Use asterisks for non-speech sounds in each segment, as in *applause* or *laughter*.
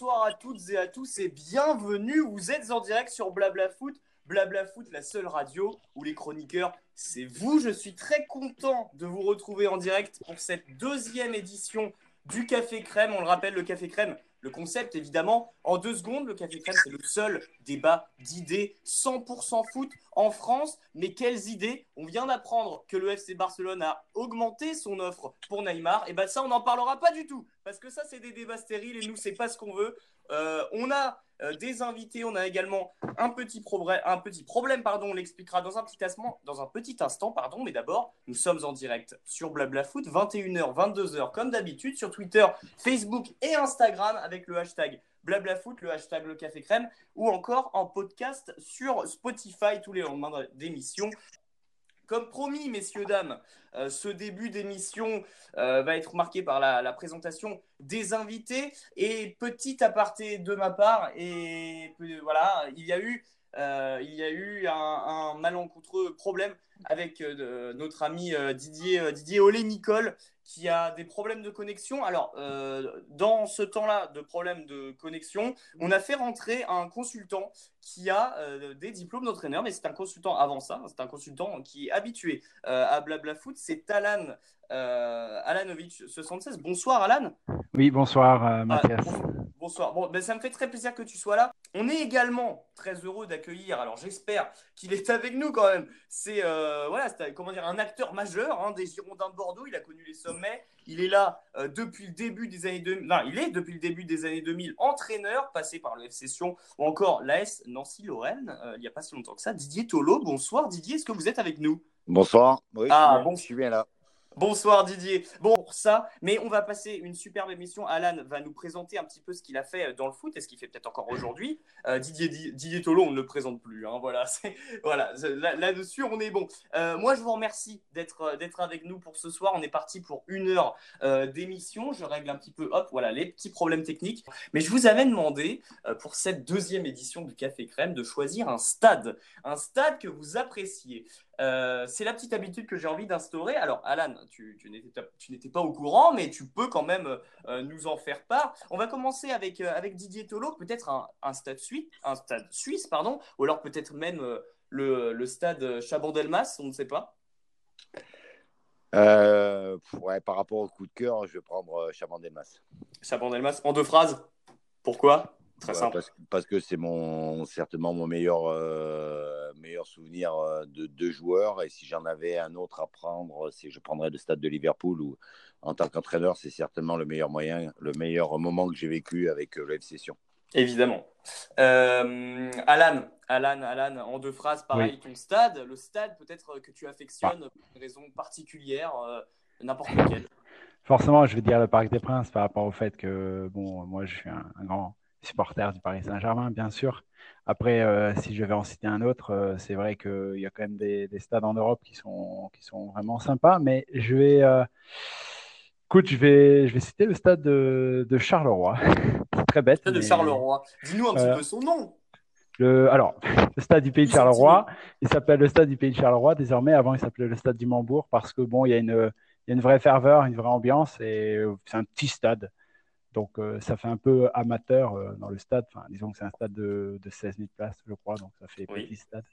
bonsoir à toutes et à tous et bienvenue. Vous êtes en direct sur Blabla Foot. Blabla Foot, la seule radio où les chroniqueurs, c'est vous. Je suis très content de vous retrouver en direct pour cette deuxième édition du Café Crème. On le rappelle, le Café Crème, le concept, évidemment, en deux secondes, le Café Crème, c'est le seul débat d'idées 100% foot en France. Mais quelles idées? On vient d'apprendre que le FC Barcelone a augmenté son offre pour Neymar. Et bien ça, on n'en parlera pas du tout. Parce que ça, c'est des débats stériles et nous, c'est pas ce qu'on veut. Euh, on a euh, des invités, on a également un petit, un petit problème, pardon, on l'expliquera dans un petit instant, pardon, mais d'abord, nous sommes en direct sur Blabla Foot, 21h, 22h, comme d'habitude, sur Twitter, Facebook et Instagram avec le hashtag Blabla Foot, le hashtag Le Café Crème, ou encore en podcast sur Spotify tous les lendemains d'émission. Comme promis, messieurs, dames, euh, ce début d'émission euh, va être marqué par la, présentation des invités. Et petit aparté de ma part, et voilà, il y a eu, euh, un, malencontreux problème avec notre ami Didier, Didier Olé-Nicole, qui a des problèmes de connexion. Alors, dans ce temps-là de problèmes de connexion, on a fait rentrer un consultant qui a euh, des diplômes d'entraîneur, mais c'est un consultant avant ça, c'est un consultant qui est habitué euh, à Blabla Foot, c'est Alan Alanovic 76. Bonsoir Alan. Oui, bonsoir ah, Mathias. bonsoir. Bon, ben, ça me fait très plaisir que tu sois là. On est également très heureux d'accueillir, alors j'espère qu'il est avec nous quand même. C'est voilà, comment dire, un acteur majeur hein, des Girondins de Bordeaux. Il a connu les sommes il est là euh, depuis le début des années 2000. Non, il est depuis le début des années 2000 entraîneur, passé par le FC Sion ou encore l'AS Nancy-Lorraine. Euh, il n'y a pas si longtemps que ça. Didier Tolo, bonsoir Didier, est-ce que vous êtes avec nous? Bonsoir. Oui, ah, bon. je suis bien là. Bonsoir Didier. Bon, pour ça, mais on va passer une superbe émission. Alan va nous présenter un petit peu ce qu'il a fait dans le foot et ce qu'il fait peut-être encore aujourd'hui. Euh, Didier, Didier Tolo, on ne le présente plus. Hein, voilà, *laughs* voilà là-dessus, on est bon. Euh, moi, je vous remercie d'être avec nous pour ce soir. On est parti pour une heure euh, d'émission. Je règle un petit peu, hop, voilà, les petits problèmes techniques. Mais je vous avais demandé pour cette deuxième édition du Café Crème de choisir un stade, un stade que vous appréciez. Euh, c'est la petite habitude que j'ai envie d'instaurer. Alors, Alan, tu, n'étais pas au courant, mais tu peux quand même euh, nous en faire part. On va commencer avec, euh, avec Didier Tolo, peut-être un, stade suisse, un stade suisse, pardon, ou alors peut-être même le, stade Chabandelmas, on ne sait pas. par rapport au coup de cœur, je vais prendre Chabandelmas. Chabandelmas, en deux phrases. Pourquoi? Très simple. Parce, que c'est mon, certainement mon meilleur, meilleur souvenir euh, de deux joueurs. Et si j'en avais un autre à prendre, je prendrais le stade de Liverpool où, en tant qu'entraîneur, c'est certainement le meilleur moyen, le meilleur moment que j'ai vécu avec euh, le FC Sion. Évidemment. Alan, Alan, Alan, en deux phrases, pareil, ton stade, le stade peut-être que tu affectionnes pour une raison particulière, n'importe lequel. Forcément, je vais dire le Parc des Princes par rapport au fait que, bon, moi, je suis un grand supporter du Paris Saint-Germain, bien sûr. Après, euh, si je vais en citer un autre, euh, c'est vrai qu'il y a quand même des, stades en Europe qui sont, qui sont vraiment sympas, mais je vais, euh, écoute, je vais, je vais citer le stade de, Charleroi. *laughs* c'est très bête. Le stade de Charleroi. Dis-nous un petit peu son nom. Le, alors, le stade du pays de Charleroi, il s'appelle le stade du pays de Charleroi désormais. Avant, il s'appelait le stade du Mambourg parce que bon, il y a une, il y a une vraie ferveur, une vraie ambiance et c'est un petit stade. Donc, euh, ça fait un peu amateur euh, dans le stade. Enfin, disons que c'est un stade de, de 16 000 places, je crois, donc ça fait petit stade.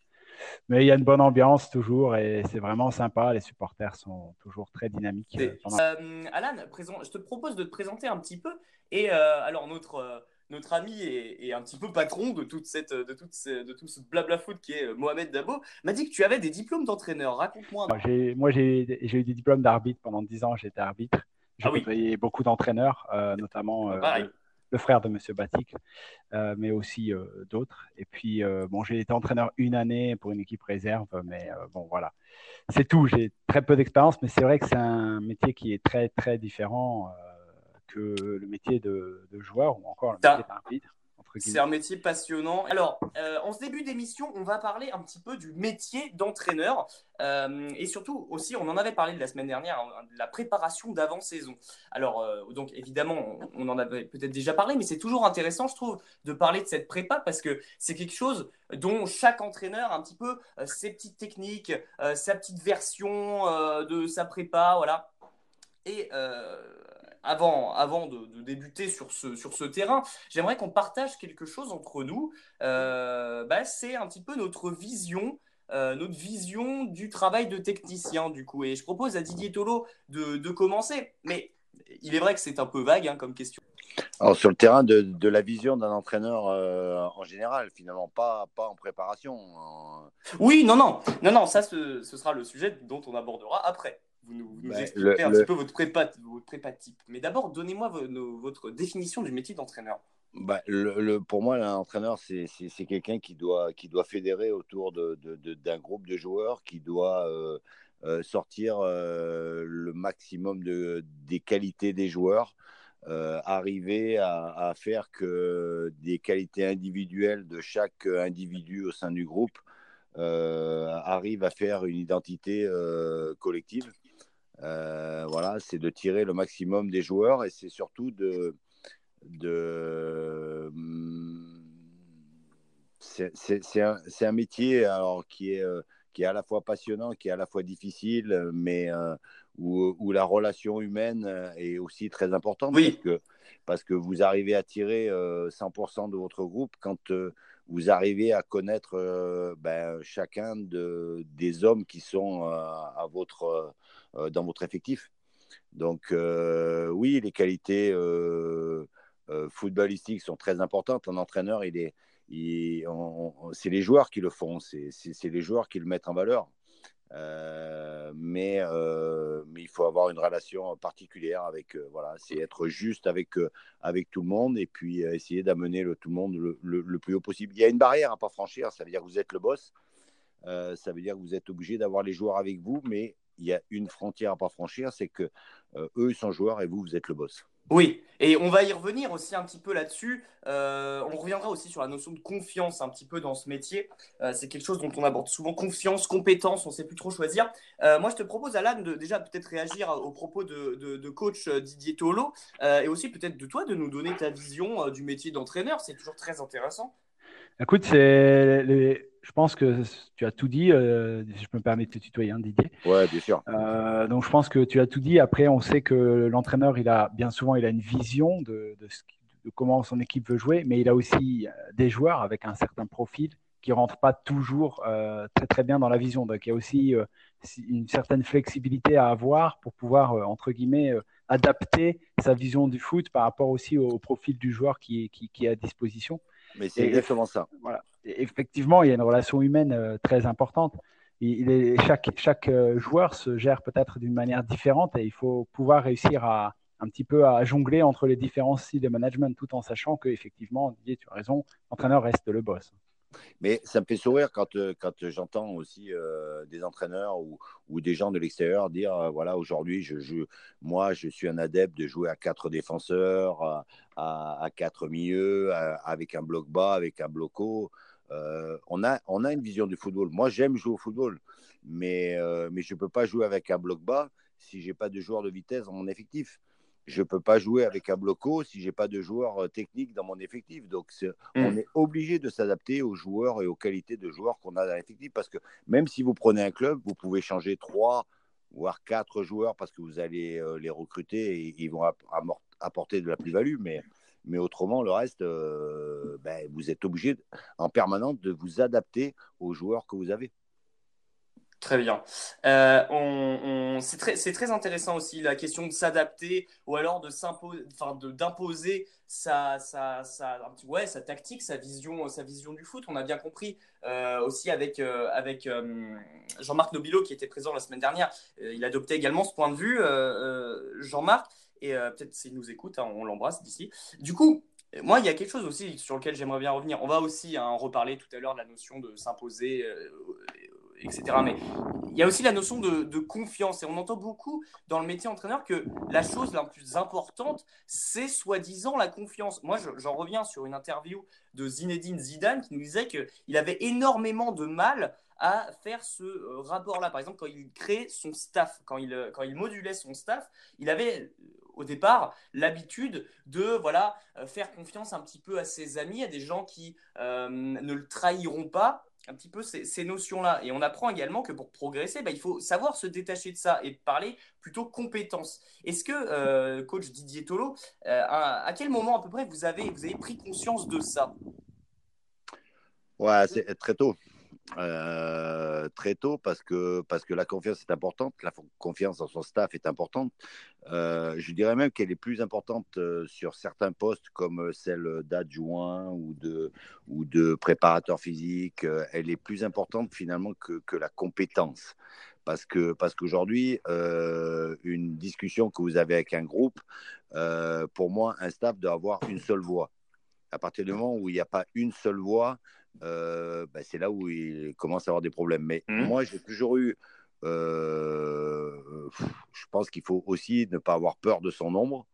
Mais il y a une bonne ambiance toujours et c'est vraiment sympa. Les supporters sont toujours très dynamiques. Euh, Alan, je te propose de te présenter un petit peu. Et alors, notre notre ami et, un petit peu patron de toute cette de toute de tout ce blabla foot qui est Mohamed Dabo m'a dit que tu avais des diplômes d'entraîneur. Raconte-moi. Moi j'ai eu des diplômes d'arbitre pendant 10 ans. J'étais arbitre. J'ai ah beaucoup d'entraîneurs, euh, notamment euh, le, frère de Monsieur Batik, euh, mais aussi d'autres. Et puis, bon, j'ai été entraîneur une année pour une équipe réserve, mais bon, voilà. C'est tout. J'ai très peu d'expérience, mais c'est vrai que c'est un métier qui est très, très différent que le métier de, de joueur ou encore le métier d'arbitre. C'est un métier passionnant. Alors, euh, en ce début d'émission, on va parler un petit peu du métier d'entraîneur. Euh, et surtout aussi, on en avait parlé la semaine dernière, hein, de la préparation d'avant-saison. Alors, euh, donc évidemment, on, en avait peut-être déjà parlé, mais c'est toujours intéressant, je trouve, de parler de cette prépa parce que c'est quelque chose dont chaque entraîneur a un petit peu ses petites techniques, sa petite version de sa prépa, voilà. Et avant, avant de, débuter sur ce, sur ce terrain, j'aimerais qu'on partage quelque chose entre nous. Bah, c'est un petit peu notre vision notre vision du travail de technicien, du coup. Et je propose à Didier Tolo de, de commencer. Mais il est vrai que c'est un peu vague hein, comme question. Alors, sur le terrain de, de la vision d'un entraîneur euh, en général, finalement, pas, pas en préparation. Oui, non, non, non, non, ça, ce, ce, sera le sujet dont on abordera après. Vous nous, ben, expliquez un petit peu votre prépa, votre prépa type. Mais d'abord, donnez-moi votre définition du métier d'entraîneur. Bah, le, pour moi, l'entraîneur, c'est quelqu'un qui doit, qui doit fédérer autour d'un de, de, groupe de joueurs, qui doit euh, euh, sortir le maximum de, des qualités des joueurs. Euh, arriver à, faire que des qualités individuelles de chaque individu au sein du groupe euh, arrivent à faire une identité euh, collective. Voilà, c'est de tirer le maximum des joueurs et c'est surtout de, de c'est un, un, métier alors qui est qui est à la fois passionnant, qui est à la fois difficile, mais où, la relation humaine euh, est aussi très importante. Oui. Parce, que, parce que vous arrivez à tirer 100% euh, de votre groupe quand euh, vous arrivez à connaître ben, chacun de, des hommes qui sont à votre, dans votre effectif. Donc oui, les qualités footballistiques sont très importantes. Un entraîneur, c'est les joueurs qui le font, c'est les joueurs qui le mettent en valeur. Euh, mais, euh, il faut avoir une relation particulière avec, euh, voilà, c'est être juste avec, tout le monde et puis essayer d'amener tout le monde le, le, plus haut possible. Il y a une barrière à pas franchir, ça veut dire que vous êtes le boss, ça veut dire que vous êtes obligé d'avoir les joueurs avec vous, mais il y a une frontière à pas franchir, c'est que eux sont joueurs et vous, vous êtes le boss. Oui, et on va y revenir aussi un petit peu là-dessus. Euh, on reviendra aussi sur la notion de confiance un petit peu dans ce métier. Euh, c'est quelque chose dont on aborde souvent confiance, compétence, on ne sait plus trop choisir. Euh, moi, je te propose, Alan, de déjà peut-être réagir aux propos de, coach Didier Tolo et aussi peut-être de toi de nous donner ta vision du métier d'entraîneur. C'est toujours très intéressant. Écoute, c'est les je pense que tu as tout dit, euh, si je me permets de te tutoyer, hein, Didier. Ouais, bien sûr. Euh, donc, je pense que tu as tout dit. Après, on sait que l'entraîneur, il a bien souvent, il a une vision de, comment son équipe veut jouer, mais il a aussi euh, des joueurs avec un certain profil qui ne rentrent pas toujours très, très bien dans la vision. Donc, il y a aussi une certaine flexibilité à avoir pour pouvoir, entre guillemets, adapter sa vision du foot par rapport aussi au, profil du joueur qui, qui, qui est à disposition. Mais c'est exactement ça. Voilà effectivement, il y a une relation humaine euh, très importante. Il est, chaque, chaque euh, joueur se gère peut-être d'une manière différente et il faut pouvoir réussir à un petit peu à jongler entre les différents styles de management tout en sachant qu'effectivement, Didier, tu as raison, l'entraîneur reste le boss. Mais ça me fait sourire quand, euh, quand j'entends aussi des entraîneurs ou, ou, des gens de l'extérieur dire voilà, aujourd'hui, je, je, moi, je suis un adepte de jouer à quatre défenseurs, à, à, quatre milieux, avec un bloc bas, avec un bloc haut. Euh, on, a, on a une vision du football. Moi, j'aime jouer au football, mais, euh, mais je ne peux pas jouer avec un bloc bas si je n'ai pas de joueurs de vitesse dans mon effectif. Je ne peux pas jouer avec un bloc haut si je n'ai pas de joueurs euh, techniques dans mon effectif. Donc, mm. on est obligé de s'adapter aux joueurs et aux qualités de joueurs qu'on a dans l'effectif. Parce que même si vous prenez un club, vous pouvez changer trois, voire quatre joueurs parce que vous allez les recruter et ils vont apporter de la plus-value. Mais mais autrement, le reste, euh, ben, vous êtes obligé en permanence de vous adapter aux joueurs que vous avez. Très bien. Euh, c'est, très, intéressant aussi la question de s'adapter ou alors de d'imposer sa, sa, sa, ouais, sa tactique, sa vision, sa vision du foot. On a bien compris euh, aussi avec, avec Jean-Marc Nobilo qui était présent la semaine dernière. il adoptait également ce point de vue. Jean-Marc, et euh, peut-être s'il nous écoute, hein, on l'embrasse d'ici. Du coup, moi, il y a quelque chose aussi sur lequel j'aimerais bien revenir. On va aussi hein, reparler tout à l'heure de la notion de s'imposer, euh, etc. Mais il y a aussi la notion de, confiance. Et on entend beaucoup dans le métier entraîneur que la chose la plus importante, c'est soi-disant la confiance. Moi, j'en reviens sur une interview de Zinedine Zidane qui nous disait qu'il avait énormément de mal à faire ce euh, rapport-là. Par exemple, quand il crée son staff, quand il, il modulait son staff, il avait au départ l'habitude de voilà euh, faire confiance un petit peu à ses amis, à des gens qui euh, ne le trahiront pas. Un petit peu ces, notions-là. Et on apprend également que pour progresser, bah, il faut savoir se détacher de ça et parler plutôt compétences. Est-ce que, euh, coach Didier Tolo, euh, à, quel moment à peu près vous avez, vous avez pris conscience de ça? Ouais, c'est très tôt. Euh, très tôt parce que, parce que la confiance est importante, la confiance dans son staff est importante. Euh, je dirais même qu'elle est plus importante euh, sur certains postes comme celle d'adjoint ou de, ou de préparateur physique. Elle est plus importante finalement que, que la compétence. Parce que parce qu'aujourd'hui, une discussion que vous avez avec un groupe, pour moi, un staff doit avoir une seule voix. À partir du moment où il n'y a pas une seule voix, euh, bah, c'est là où il commence à avoir des problèmes. Mais mmh. moi, j'ai toujours eu. Euh, je pense qu'il faut aussi ne pas avoir peur de son ombre.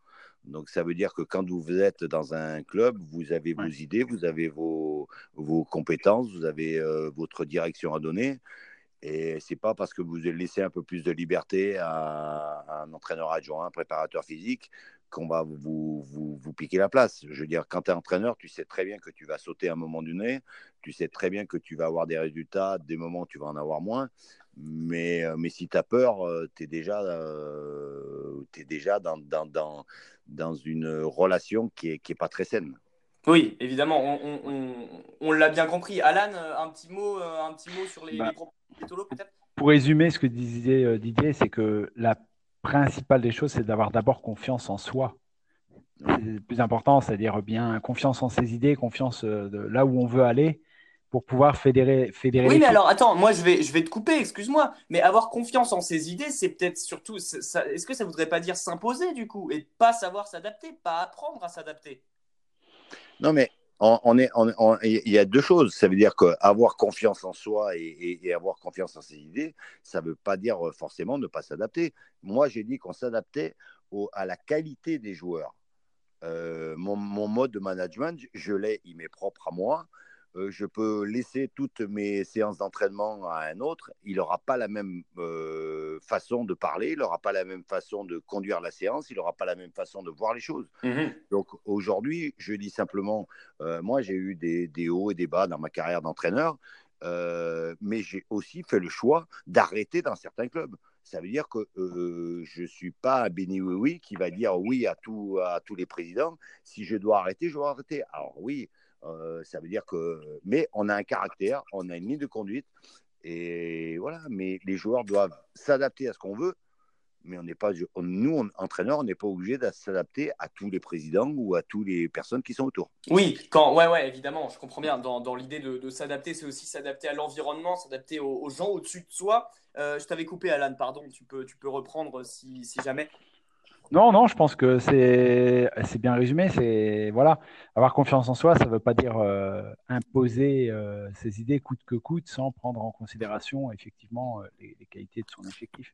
Donc, ça veut dire que quand vous êtes dans un club, vous avez vos idées, vous avez vos, vos compétences, vous avez euh, votre direction à donner. Et c'est pas parce que vous laissez un peu plus de liberté à, à un entraîneur adjoint, un préparateur physique, qu'on va vous, vous, vous, piquer la place. Je veux dire, quand tu es entraîneur, tu sais très bien que tu vas sauter à un moment donné, tu sais très bien que tu vas avoir des résultats, des moments où tu vas en avoir moins. Mais, euh, mais si tu as peur, euh, tu es déjà, euh, es déjà dans, dans, dans, dans, une relation qui n'est qui est pas très saine. Oui, évidemment, on, on, on, l'a bien compris. Alan, un petit mot, un petit mot sur les, bah, propos peut-être? Pour résumer ce que disait Didier, c'est que la principale des choses, c'est d'avoir d'abord confiance en soi. C'est le plus important, c'est-à-dire bien confiance en ses idées, confiance euh, de là où on veut aller pour pouvoir fédérer. fédérer oui, mais alors attends, moi je vais, je vais te couper, excuse-moi, mais avoir confiance en ses idées, c'est peut-être surtout. Est-ce que ça voudrait pas dire s'imposer du coup et pas savoir s'adapter, pas apprendre à s'adapter? Non, mais on, est, il y a deux choses. Ça veut dire qu'avoir confiance en soi et, avoir confiance en ses idées, ça ne veut pas dire euh, forcément ne pas s'adapter. Moi, j'ai dit qu'on s'adaptait à la qualité des joueurs. Euh, mon, mon, mode de management, je l'ai, il m'est propre à moi. Euh, je peux laisser toutes mes séances d'entraînement à un autre, il n'aura pas la même euh, façon de parler, il n'aura pas la même façon de conduire la séance, il n'aura pas la même façon de voir les choses. Mhm. Donc aujourd'hui, je dis simplement, euh, moi j'ai eu des, des, hauts et des bas dans ma carrière d'entraîneur, mais j'ai aussi fait le choix d'arrêter dans certains clubs. Ça veut dire que je ne suis pas un béni oui, oui qui va dire oui à, tout, à tous les présidents. Si je dois arrêter, je dois arrêter. Alors oui, euh, ça veut dire que. Mais on a un caractère, on a une ligne de conduite. Et voilà, mais les joueurs doivent s'adapter à ce qu'on veut. Mais on n'est pas, nous, entraîneurs, on n'est pas obligé de s'adapter à tous les présidents ou à toutes les personnes qui sont autour. Oui, quand, ouais, ouais, évidemment, je comprends bien. Dans, l'idée de, s'adapter, c'est aussi s'adapter à l'environnement, s'adapter aux, gens au-dessus de soi. Euh, je t'avais coupé, Alan, pardon. Tu peux, tu peux reprendre si jamais. Non, non, je pense que c'est bien résumé. C'est voilà, avoir confiance en soi, ça ne veut pas dire euh, imposer euh, ses idées coûte que coûte, sans prendre en considération effectivement euh, les, qualités de son effectif.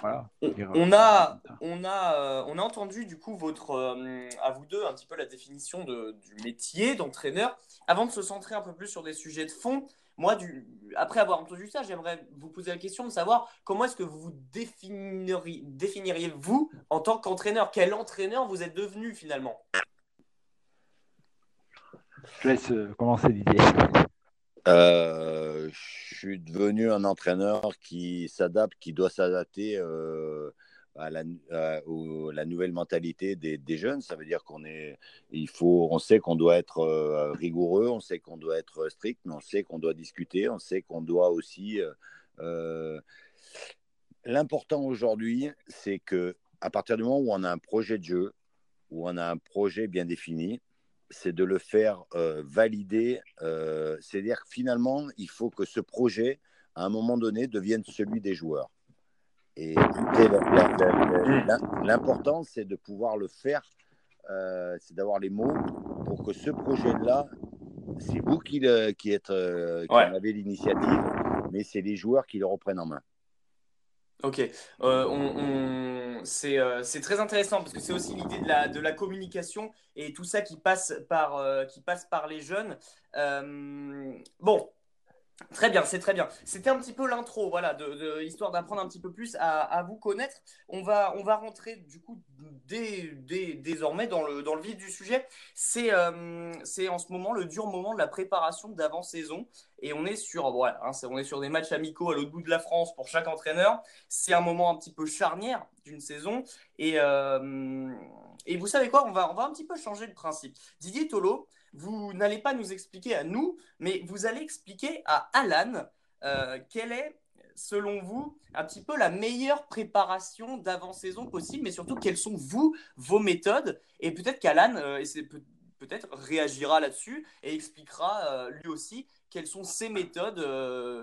Voilà, on, a, on, a, on a entendu du coup votre, à vous deux un petit peu la définition de, du métier d'entraîneur. Avant de se centrer un peu plus sur des sujets de fond, moi, du, après avoir entendu ça, j'aimerais vous poser la question de savoir comment est-ce que vous vous définiriez, définiriez vous en tant qu'entraîneur? Quel entraîneur vous êtes devenu finalement? Je laisse euh, commencer Didier. Euh, je suis devenu un entraîneur qui s'adapte, qui doit s'adapter euh, à la, nouvelle mentalité des, des, jeunes. Ça veut dire qu'on est, il faut, on sait qu'on doit être euh, rigoureux, on sait qu'on doit être strict, mais on sait qu'on doit discuter, on sait qu'on doit aussi. Euh, euh, l'important aujourd'hui, c'est que à partir du moment où on a un projet de jeu, où on a un projet bien défini, c'est de le faire valider. C'est-à-dire que finalement, il faut que ce projet, à un moment donné, devienne celui des joueurs. Et l'important, c'est de pouvoir le faire, euh, c'est d'avoir les mots pour que ce projet-là, c'est vous qui, qui, êtes, euh, qui en avez l'initiative, mais c'est les joueurs qui le reprennent en main. Ok, euh, on, c'est très intéressant parce que c'est aussi l'idée de la, de la, communication et tout ça qui passe par, qui passe par les jeunes. bon, Très bien, c'est très bien. C'était un petit peu l'intro, voilà, histoire d'apprendre un petit peu plus à, vous connaître. On va, on va rentrer du coup dès, désormais dans le, dans le vif du sujet. C'est euh, en ce moment le dur moment de la préparation d'avant-saison. Et on est sur, voilà, hein, on est sur des matchs amicaux à l'autre bout de la France pour chaque entraîneur. C'est un moment un petit peu charnière d'une saison. Et, euh, et vous savez quoi, on va, on va un petit peu changer de principe. Didier Tolo, vous n'allez pas nous expliquer à nous, mais vous allez expliquer à Alan euh, quelle est, selon vous, un petit peu la meilleure préparation d'avant-saison possible, mais surtout quelles sont, vous, vos méthodes? Et peut-être qu'Alan euh, peut-être réagira là-dessus et expliquera euh, lui aussi quelles sont ses méthodes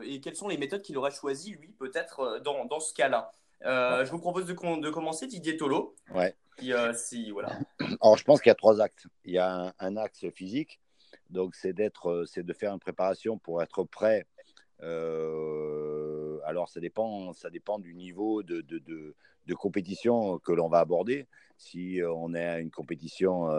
et quelles sont les méthodes qu'il aurait choisies, lui, peut-être dans, dans, ce cas-là. je vous propose de, de commencer, Didier Tolo. Ouais. Euh. Alors, je pense qu'il y a trois actes. Il y a un, axe physique, donc c'est d'être, euh, c'est de faire une préparation pour être prêt. Euh, alors, ça dépend, ça dépend du niveau de, de, de, compétition que l'on va aborder. Si on est à une compétition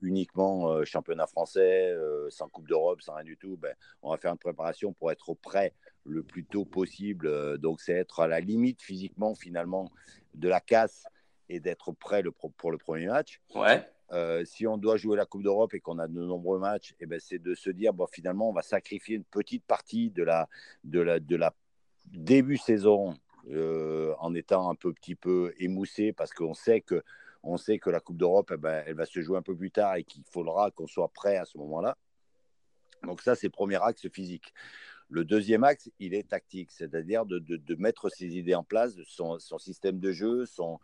uniquement championnat français, sans Coupe d'Europe, sans rien du tout, ben, on va faire une préparation pour être prêt le plus tôt possible. donc, c'est être à la limite physiquement, finalement, de la casse et d'être prêt le, pour le premier match. Ouais. Euh, si on doit jouer la Coupe d'Europe et qu'on a de nombreux matchs, eh ben c'est de se dire bon, finalement, on va sacrifier une petite partie de la, de la, de la début saison euh, en étant un peu, petit peu émoussé parce qu'on sait que, on sait que la Coupe d'Europe, eh ben, elle va se jouer un peu plus tard et qu'il faudra qu'on soit prêt à ce moment-là. Donc ça, c'est le premier axe physique. Le deuxième axe, il est tactique, c'est-à-dire de, mettre ses idées en place, son, son système de jeu, son,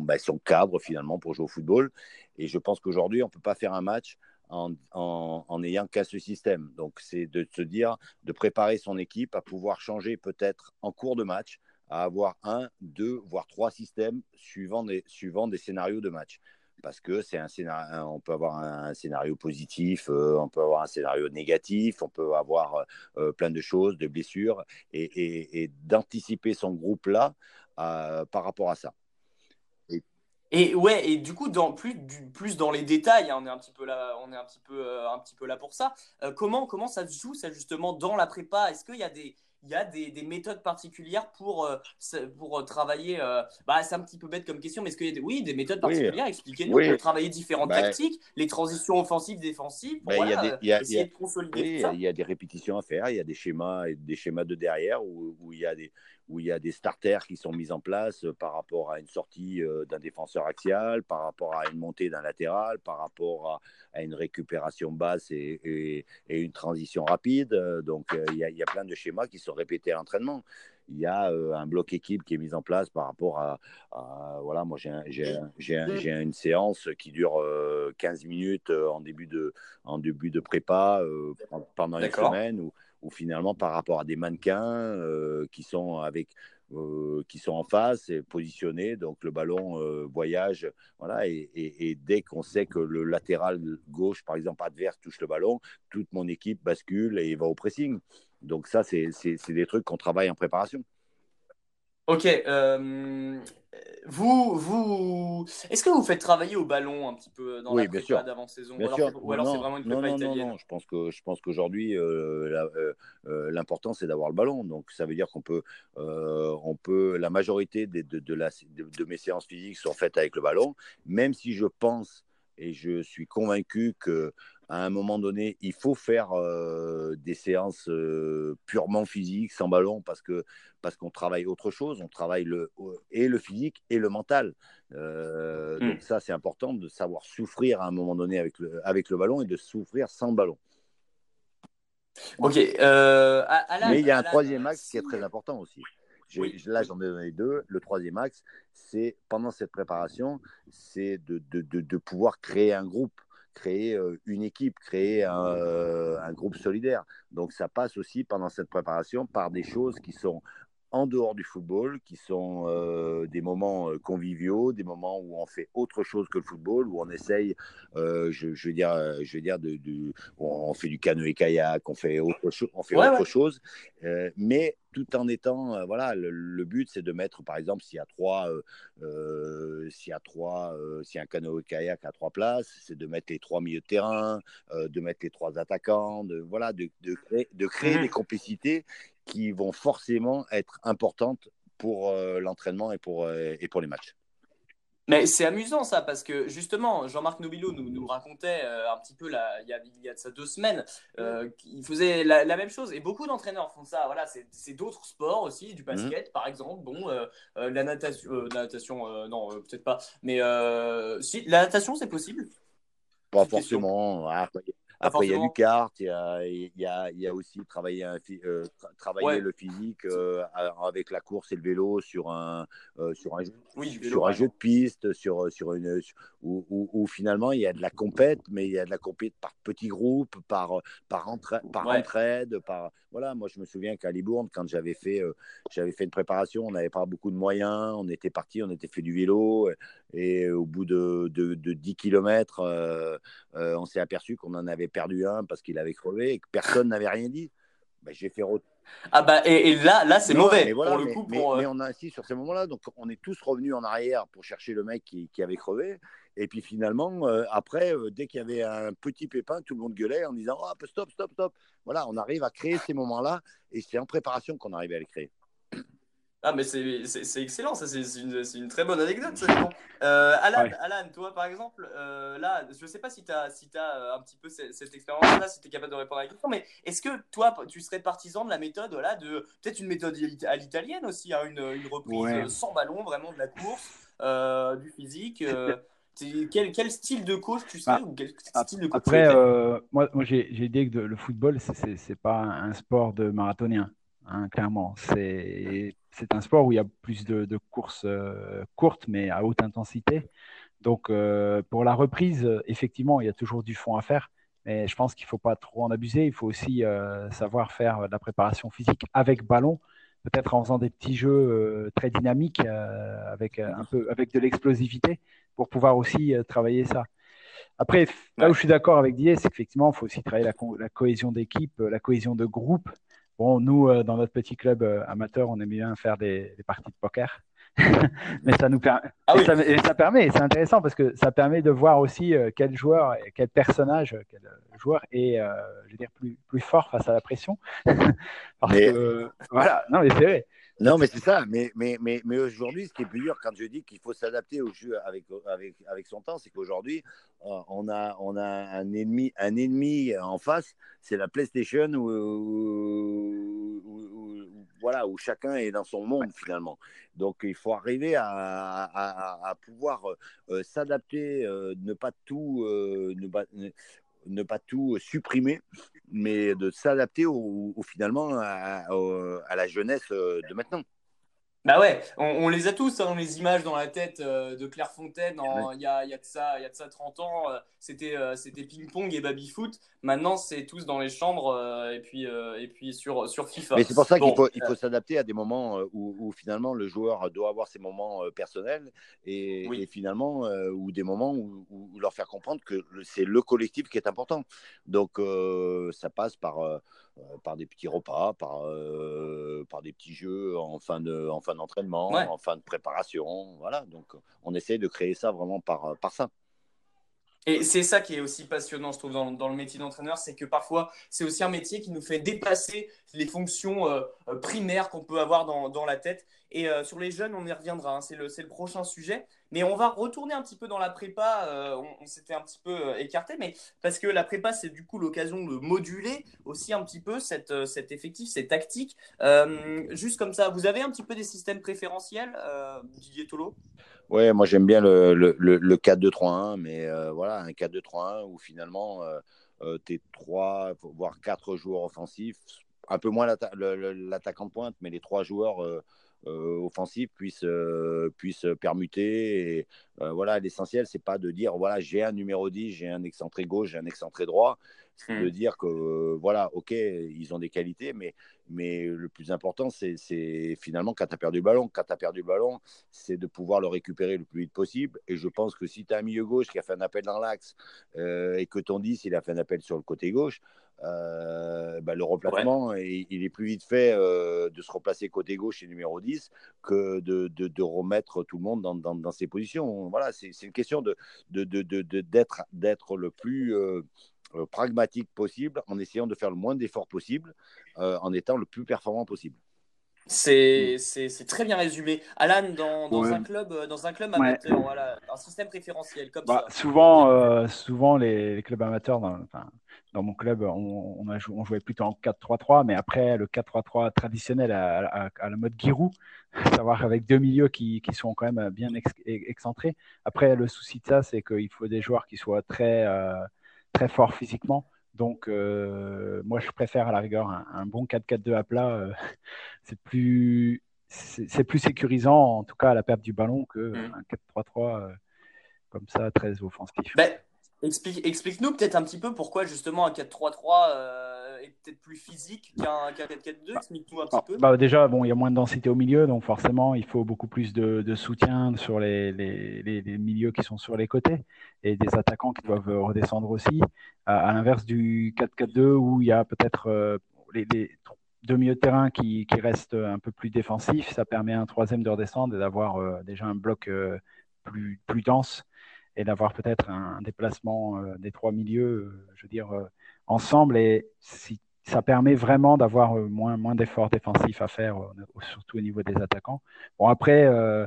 ben, cadre finalement pour jouer au football. Et je pense qu'aujourd'hui, on ne peut pas faire un match en, en, n'ayant qu'un ce système. Donc, c'est de se dire, de préparer son équipe à pouvoir changer peut-être en cours de match, à avoir un, deux, voire trois systèmes suivant des scénarios de match parce que c'est un on peut avoir un, scénario positif, euh, on peut avoir un scénario négatif, on peut avoir euh, euh, plein de choses, de blessures, et, d'anticiper son groupe là par rapport à ça. Et... ouais, et du coup, dans, plus, plus dans les détails, hein, on est un petit peu là, on est un petit peu, un petit peu là pour ça. comment, comment ça se joue ça justement dans la prépa? Est-ce qu'il y a des, il y a des, des, méthodes particulières pour, euh, pour euh, travailler euh, bah, C'est un petit peu bête comme question, mais est-ce qu'il y a des, oui, des méthodes particulières Expliquez-nous pour travailler différentes bah, tactiques, les transitions offensives, défensives, pour bah, essayer de consolider Il y a des répétitions à faire, il y a des schémas, des schémas de derrière où, où il y a des, où il y a des starters qui sont mis en place euh, par rapport à une sortie euh, d'un défenseur axial, par rapport à une montée d'un latéral, par rapport à, une récupération basse et, une transition rapide. Donc euh, il y, a, plein de schémas qui sont répétés à l'entraînement. Il y a un bloc équipe qui est mis en place par rapport à, voilà, moi j'ai une séance qui dure 15 minutes en début de, en début de prépa pendant une semaine où, ou finalement par rapport à des mannequins euh, qui sont avec euh, qui sont en face et positionnés, donc le ballon euh, voyage, voilà, et, dès qu'on sait que le latéral gauche, par exemple, adverse touche le ballon, toute mon équipe bascule et va au pressing. Donc ça, c'est des trucs qu'on travaille en préparation. Ok. Euh, vous, vous, est-ce que vous faites travailler au ballon un petit peu dans la prépa d'avant-saison? Ou alors, c'est vraiment une prépa non, italienne? non, je pense que je pense qu'aujourd'hui euh, euh, l'important c'est d'avoir le ballon. Donc ça veut dire qu'on peut, on peut, la majorité de, de, la, de, mes séances physiques sont faites avec le ballon, même si je pense et je suis convaincu que à un moment donné, il faut faire euh, des séances euh, purement physiques, sans ballon, parce que parce qu'on travaille autre chose. On travaille le, et le physique et le mental. Euh, hmm. Donc ça, c'est important de savoir souffrir à un moment donné avec le, avec le ballon et de souffrir sans ballon. Ok. Mais il y a un troisième axe qui est très important aussi. Là, j'en ai donné deux. Le troisième axe, c'est pendant cette préparation, c'est de, de, de, pouvoir créer un groupe créer une équipe, créer un, groupe solidaire. Donc ça passe aussi pendant cette préparation par des choses qui sont en dehors du football, qui sont des moments conviviaux, des moments où on fait autre chose que le football, où on essaye, je, veux dire, je veux dire, de, on fait du canoë kayak, on fait autre, on fait autre chose, mais tout en étant, voilà, le, but c'est de mettre, par exemple, s'il y a trois, s'il y a trois, s'il y a un canot kayak à trois places, c'est de mettre les trois milieux de terrain, de mettre les trois attaquants, de voilà, de, de créer, de créer mmh. des complicités qui vont forcément être importantes pour l'entraînement et pour, et pour les matchs. Mais c'est amusant ça, parce que justement, Jean-Marc Nobilo nous, nous racontait euh, un petit peu là, il, y a, il y a de ça deux semaines, euh, il faisait la, même chose. Et beaucoup d'entraîneurs font ça. Voilà, c'est d'autres sports aussi, du basket par exemple. Bon, euh, la natation, la natation non, peut-être pas. Mais si, la natation, c'est possible? Pas forcément. Après, il y a du kart, il y a, il y a, il y a aussi travailler, un, euh, travailler le physique euh, avec la course et le vélo sur un, euh, sur un, sur un jeu de piste, sur, sur une, où, où, finalement il y a de la compète, mais il y a de la compète par petits groupes, par, par, par entraide. Par, voilà, moi je me souviens qu'à Libourne, quand j'avais fait, j'avais fait une préparation, on n'avait pas beaucoup de moyens, on était parti, on était fait du vélo, et au bout de, de, de 10 km, on s'est aperçu qu'on en avait perdu un parce qu'il avait crevé et que personne n'avait rien dit. Ben, j'ai fait ah bah et, là là c'est mauvais pour le coup mais, mais, on a ainsi sur ces moments-là. Donc on est tous revenus en arrière pour chercher le mec qui, qui avait crevé. Et puis finalement euh, après euh, dès qu'il y avait un petit pépin tout le monde gueulait en disant oh, stop stop stop. Voilà on arrive à créer ces moments-là. Et c'est en préparation qu'on arrive à les créer ah, mais c'est excellent, ça, c'est une, une, très bonne anecdote. Ça, euh, Alan, Alan, toi, par exemple, euh, là, je ne sais pas si tu as, si as euh, un petit peu cette, expérience-là, si tu es capable de répondre à la question, mais est-ce que toi, tu serais partisan de la méthode, voilà, de peut-être une méthode à l'italienne aussi, à hein, une, une, reprise sans ballon, vraiment de la course, du physique *laughs* quel, quel, style de coach tu serais bah, ou quel style de coach Après, moi, moi j'ai dit que le football, c'est pas un sport de marathonien. Hein, clairement. C'est un sport où il y a plus de, courses euh, courtes, mais à haute intensité. Donc, euh, pour la reprise, effectivement, il y a toujours du fond à faire. Mais je pense qu'il ne faut pas trop en abuser. Il faut aussi euh, savoir faire de la préparation physique avec ballon, peut-être en faisant des petits jeux très dynamiques, avec, un peu, avec de l'explosivité, pour pouvoir aussi travailler ça. Après, là où je suis d'accord avec Didier, c'est qu'effectivement, il faut aussi travailler la, la cohésion d'équipe, la cohésion de groupe. Bon, nous, euh, dans notre petit club euh, amateur, on aime bien faire des, parties de poker. *laughs* mais ça nous permet, ah ça, permet, c'est intéressant parce que ça permet de voir aussi euh, quel joueur, quel personnage, quel joueur est, je veux dire, plus, plus fort face à la pression. *laughs* parce que, voilà, non, mais c'est vrai. Non, mais c'est ça. Mais, mais, mais, mais aujourd'hui, ce qui est plus dur quand je dis qu'il faut s'adapter au jeu avec, avec, avec son temps, c'est qu'aujourd'hui, euh, on, a, on a un ennemi, un ennemi en face, c'est la PlayStation où, voilà, où chacun est dans son monde finalement. Donc il faut arriver à, pouvoir euh, s'adapter, euh, ne pas tout, ne ne pas tout supprimer, mais de s'adapter au, finalement à, la jeunesse euh, de maintenant. Bah ouais, on, les a tous, hein, les images dans la tête euh, de Clairefontaine, il y, a, y, a de ça, y a de ça 30 ans, euh, c'était c'était ping-pong et baby-foot. Maintenant, c'est tous dans les chambres et, puis, et puis sur, sur FIFA. Mais c'est pour ça qu'il faut, il faut s'adapter à des moments où, finalement le joueur doit avoir ses moments personnels et, finalement, ou des moments où, où, leur faire comprendre que c'est le collectif qui est important. Donc, ça passe par euh, par des petits repas, par, euh, par des petits jeux en fin de en fin d'entraînement, en fin de préparation. Voilà, donc on essaie de créer ça vraiment par, par ça. Et c'est ça qui est aussi passionnant, je trouve, dans, le métier d'entraîneur, c'est que parfois, c'est aussi un métier qui nous fait dépasser les fonctions euh, primaires qu'on peut avoir dans, la tête. Et sur les jeunes, on y reviendra, hein, c'est le, prochain sujet. Mais on va retourner un petit peu dans la prépa. Euh, on, s'était un petit peu euh, écarté, mais parce que la prépa, c'est du coup l'occasion de moduler aussi un petit peu euh, cet effectif, ces tactiques. juste comme ça, vous avez un petit peu des systèmes préférentiels, Didier Tolo? Oui, moi j'aime bien le, le, le, 4-2-3-1, mais voilà, un 4-2-3-1 où finalement tu es 3, voire 4 joueurs offensifs, un peu moins l'attaquant pointe, mais les trois joueurs euh, euh, puisse permuter. Et, euh, voilà, l'essentiel, c'est pas de dire voilà, j'ai un numéro 10, j'ai un excentré gauche, j'ai un excentré droit, C'est de hmm. dire que, voilà, ok, ils ont des qualités, mais, mais le plus important, c'est finalement quand tu as perdu le ballon. Quand tu as perdu le ballon, c'est de pouvoir le récupérer le plus vite possible. Et je pense que si tu as un milieu gauche qui a fait un appel dans l'axe euh, et que ton 10, il a fait un appel sur le côté gauche, euh, bah, le remplacement, il, est plus vite fait euh, de se replacer côté gauche et numéro 10 que de, de, de remettre tout le monde dans, dans, dans ses positions. Voilà, c'est une question d'être de, de, le plus euh, pragmatique possible en essayant de faire le moins d'efforts possible en étant le plus performant possible. C'est très bien résumé. Alan, dans, dans un club, dans un club amateur, voilà, un système préférentiel comme bah, ça. Souvent, souvent les, clubs amateurs, dans, enfin, dans mon club, on, on, a on jouait plutôt en 4-3-3, mais après, le 4-3-3 traditionnel à, la mode Giroud, à *laughs* savoir avec deux milieux qui, qui sont quand même bien excentrés. Après, le souci de ça, c'est qu'il faut des joueurs qui soient très, euh, très forts physiquement. Donc, euh, moi, je préfère à la rigueur un, bon 4-4-2 à plat. Euh, *laughs* c'est plus, c'est plus sécurisant, en tout cas à la perte du ballon, qu'un mmh. 4-3-3 comme ça, très offensif. Ben, Explique, nous peut-être un petit peu pourquoi justement un 4-3-3 euh, est peut-être plus physique qu'un 4-4-2. Explique-nous un petit peu. Bah, déjà, bon, il y a moins de densité au milieu, donc forcément, il faut beaucoup plus de, soutien sur les, les, milieux qui sont sur les côtés et des attaquants qui doivent redescendre aussi. À, l'inverse du 4-4-2 où il y a peut-être euh, les, deux milieux de terrain qui, qui, restent un peu plus défensifs, ça permet à un troisième de redescendre et d'avoir euh, déjà un bloc plus, plus dense et d'avoir peut-être un, déplacement euh, des trois milieux, euh, je veux dire, euh, ensemble. Et si ça permet vraiment d'avoir euh, moins, moins d'efforts défensifs à faire, euh, surtout au niveau des attaquants. Bon, après, euh,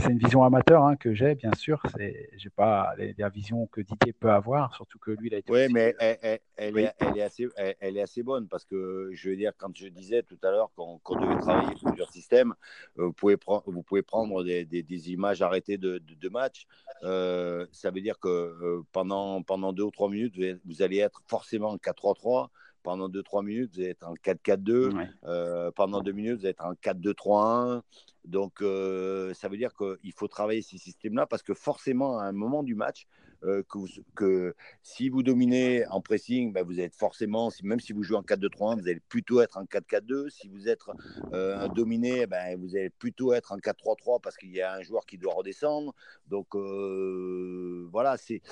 c'est une vision amateur hein, que j'ai, bien sûr. Je n'ai pas la vision que Didier peut avoir, surtout que lui, il a été. Oui, mais elle, elle, est, elle, est assez, elle, est assez bonne parce que, je veux dire, quand je disais tout à l'heure qu'on devait travailler plusieurs systèmes, vous, pouvez vous pouvez prendre des, des, images arrêtées de, de, match. ça veut dire que pendant, pendant deux ou trois minutes, vous allez être forcément en 4-3-3 pendant 2-3 minutes, vous êtes en 4-4-2. Euh, pendant 2 minutes, vous êtes en 4-2-3-1. Donc, euh, ça veut dire qu'il faut travailler ces systèmes-là parce que forcément, à un moment du match, euh, que, que, si vous dominez en pressing, ben vous êtes forcément, même si vous jouez en 4-2-3-1, vous allez plutôt être en 4-4-2. Si vous êtes dominé, ben vous allez plutôt être en 4-3-3 parce qu'il y a un joueur qui doit redescendre. Donc, voilà, c'est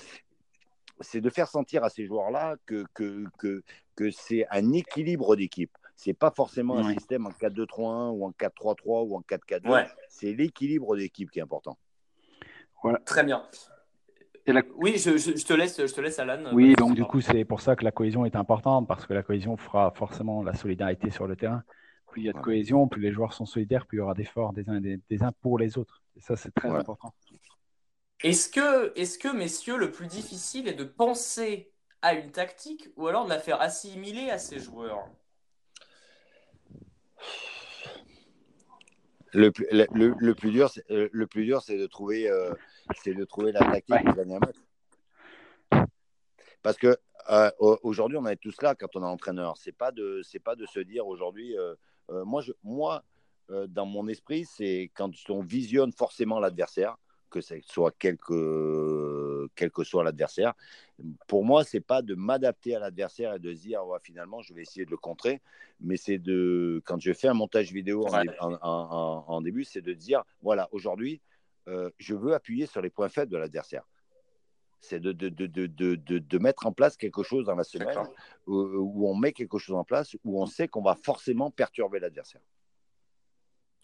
c'est de faire sentir à ces joueurs-là que, que, que, que c'est un équilibre d'équipe. C'est pas forcément un système en 4-2-3-1 ou en 4-3-3 ou en 4-4-2. C'est l'équilibre d'équipe qui est important. Voilà. Très bien. Oui, je, je, te laisse, je te laisse, Alan. Oui, donc du coup, c'est pour ça que la cohésion est importante, parce que la cohésion fera forcément la solidarité sur le terrain. Plus il y a de cohésion, plus les joueurs sont solidaires, plus il y aura d'efforts des uns, des, uns pour les autres. Et ça, c'est très important. Est-ce que, est que, messieurs, le plus difficile est de penser à une tactique ou alors de la faire assimiler à ses joueurs le, le, le, plus dur, euh, le plus dur, c'est de trouver, euh, c'est de trouver la tactique du dernier match. Parce que euh, aujourd'hui, on est tous là quand on est entraîneur. C'est pas de, c'est pas de se dire aujourd'hui. moi, je, moi, dans mon esprit, c'est quand on visionne forcément l'adversaire que ce soit quel que, quel que soit l'adversaire. Pour moi, c'est pas de m'adapter à l'adversaire et de se dire finalement je vais essayer de le contrer, mais c'est de quand je fais un montage vidéo en, début, c'est de dire voilà aujourd'hui euh, je veux appuyer sur les points faibles de l'adversaire. C'est de de, de, de, de, mettre en place quelque chose dans la semaine où, où, on met quelque chose en place où on sait qu'on va forcément perturber l'adversaire.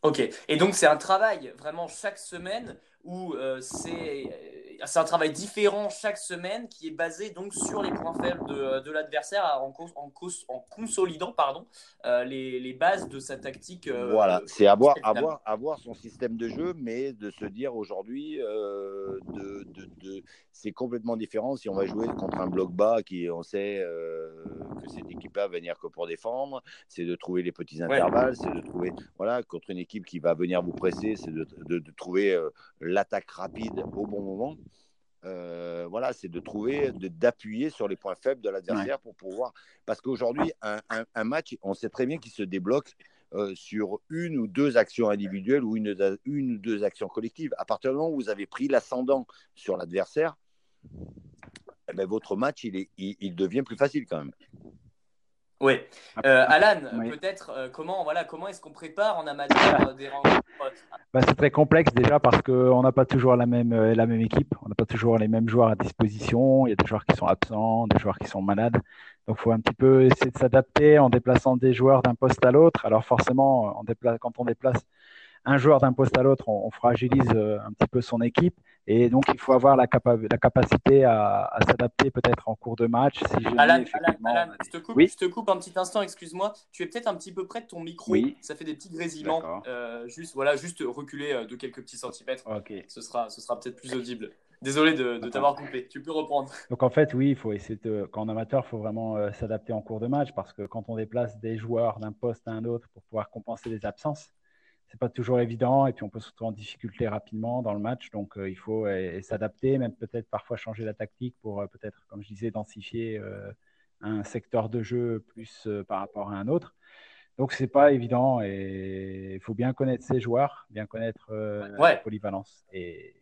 Ok, et donc c'est un travail vraiment chaque semaine où euh, c'est c'est un travail différent chaque semaine qui est basé donc sur les points faibles de, de l'adversaire en, en, en, consolidant pardon, euh, les, les, bases de sa tactique. Euh, voilà, c'est avoir, avoir, avoir son système de jeu, mais de se dire aujourd'hui, euh, de, de, c'est complètement différent si on va jouer contre un bloc bas qui on sait que cette équipe-là va venir que pour défendre, c'est de trouver les petits intervalles, c'est de trouver, voilà, contre une équipe qui va venir vous presser, c'est de, de, trouver l'attaque rapide au bon moment. Euh, voilà, c'est de trouver, d'appuyer sur les points faibles de l'adversaire pour pouvoir. Parce qu'aujourd'hui, un, un, match, on sait très bien qu'il se débloque euh, sur une ou deux actions individuelles ou une, une ou deux actions collectives. À partir du moment où vous avez pris l'ascendant sur l'adversaire, eh ben, votre match, il, est, il, devient plus facile quand même. Oui. Euh, Alan, peut-être euh, comment voilà comment est-ce qu'on prépare en amateur *laughs* euh, des rencontres bah, C'est très complexe déjà parce qu'on n'a pas toujours la même, la même équipe, on n'a pas toujours les mêmes joueurs à disposition. Il y a des joueurs qui sont absents, des joueurs qui sont malades. Donc il faut un petit peu essayer de s'adapter en déplaçant des joueurs d'un poste à l'autre. Alors forcément, on déplace, quand on déplace un joueur d'un poste à l'autre, on, fragilise un petit peu son équipe. Et donc, il faut avoir la, la capacité à, s'adapter peut-être en cours de match. Si Alan, Alan, je, te coupe, je te coupe un petit instant, excuse-moi. Tu es peut-être un petit peu près de ton micro. Oui. Ça fait des petits grésillements. Euh, juste, voilà, juste reculer euh, de quelques petits centimètres. Ce sera, ce sera peut-être plus audible. Désolé de, de t'avoir coupé. Tu peux reprendre. Donc en fait, oui, il faut essayer de, quand amateur, il faut vraiment euh, s'adapter en cours de match parce que quand on déplace des joueurs d'un poste à un autre pour pouvoir compenser les absences, c'est pas toujours évident et puis on peut se retrouver en difficulté rapidement dans le match. Donc euh, il faut s'adapter, même peut-être parfois changer la tactique pour euh, peut-être, comme je disais, densifier euh, un secteur de jeu plus par rapport à un autre. Donc c'est pas évident et il faut bien connaître ses joueurs, bien connaître la polyvalence. Et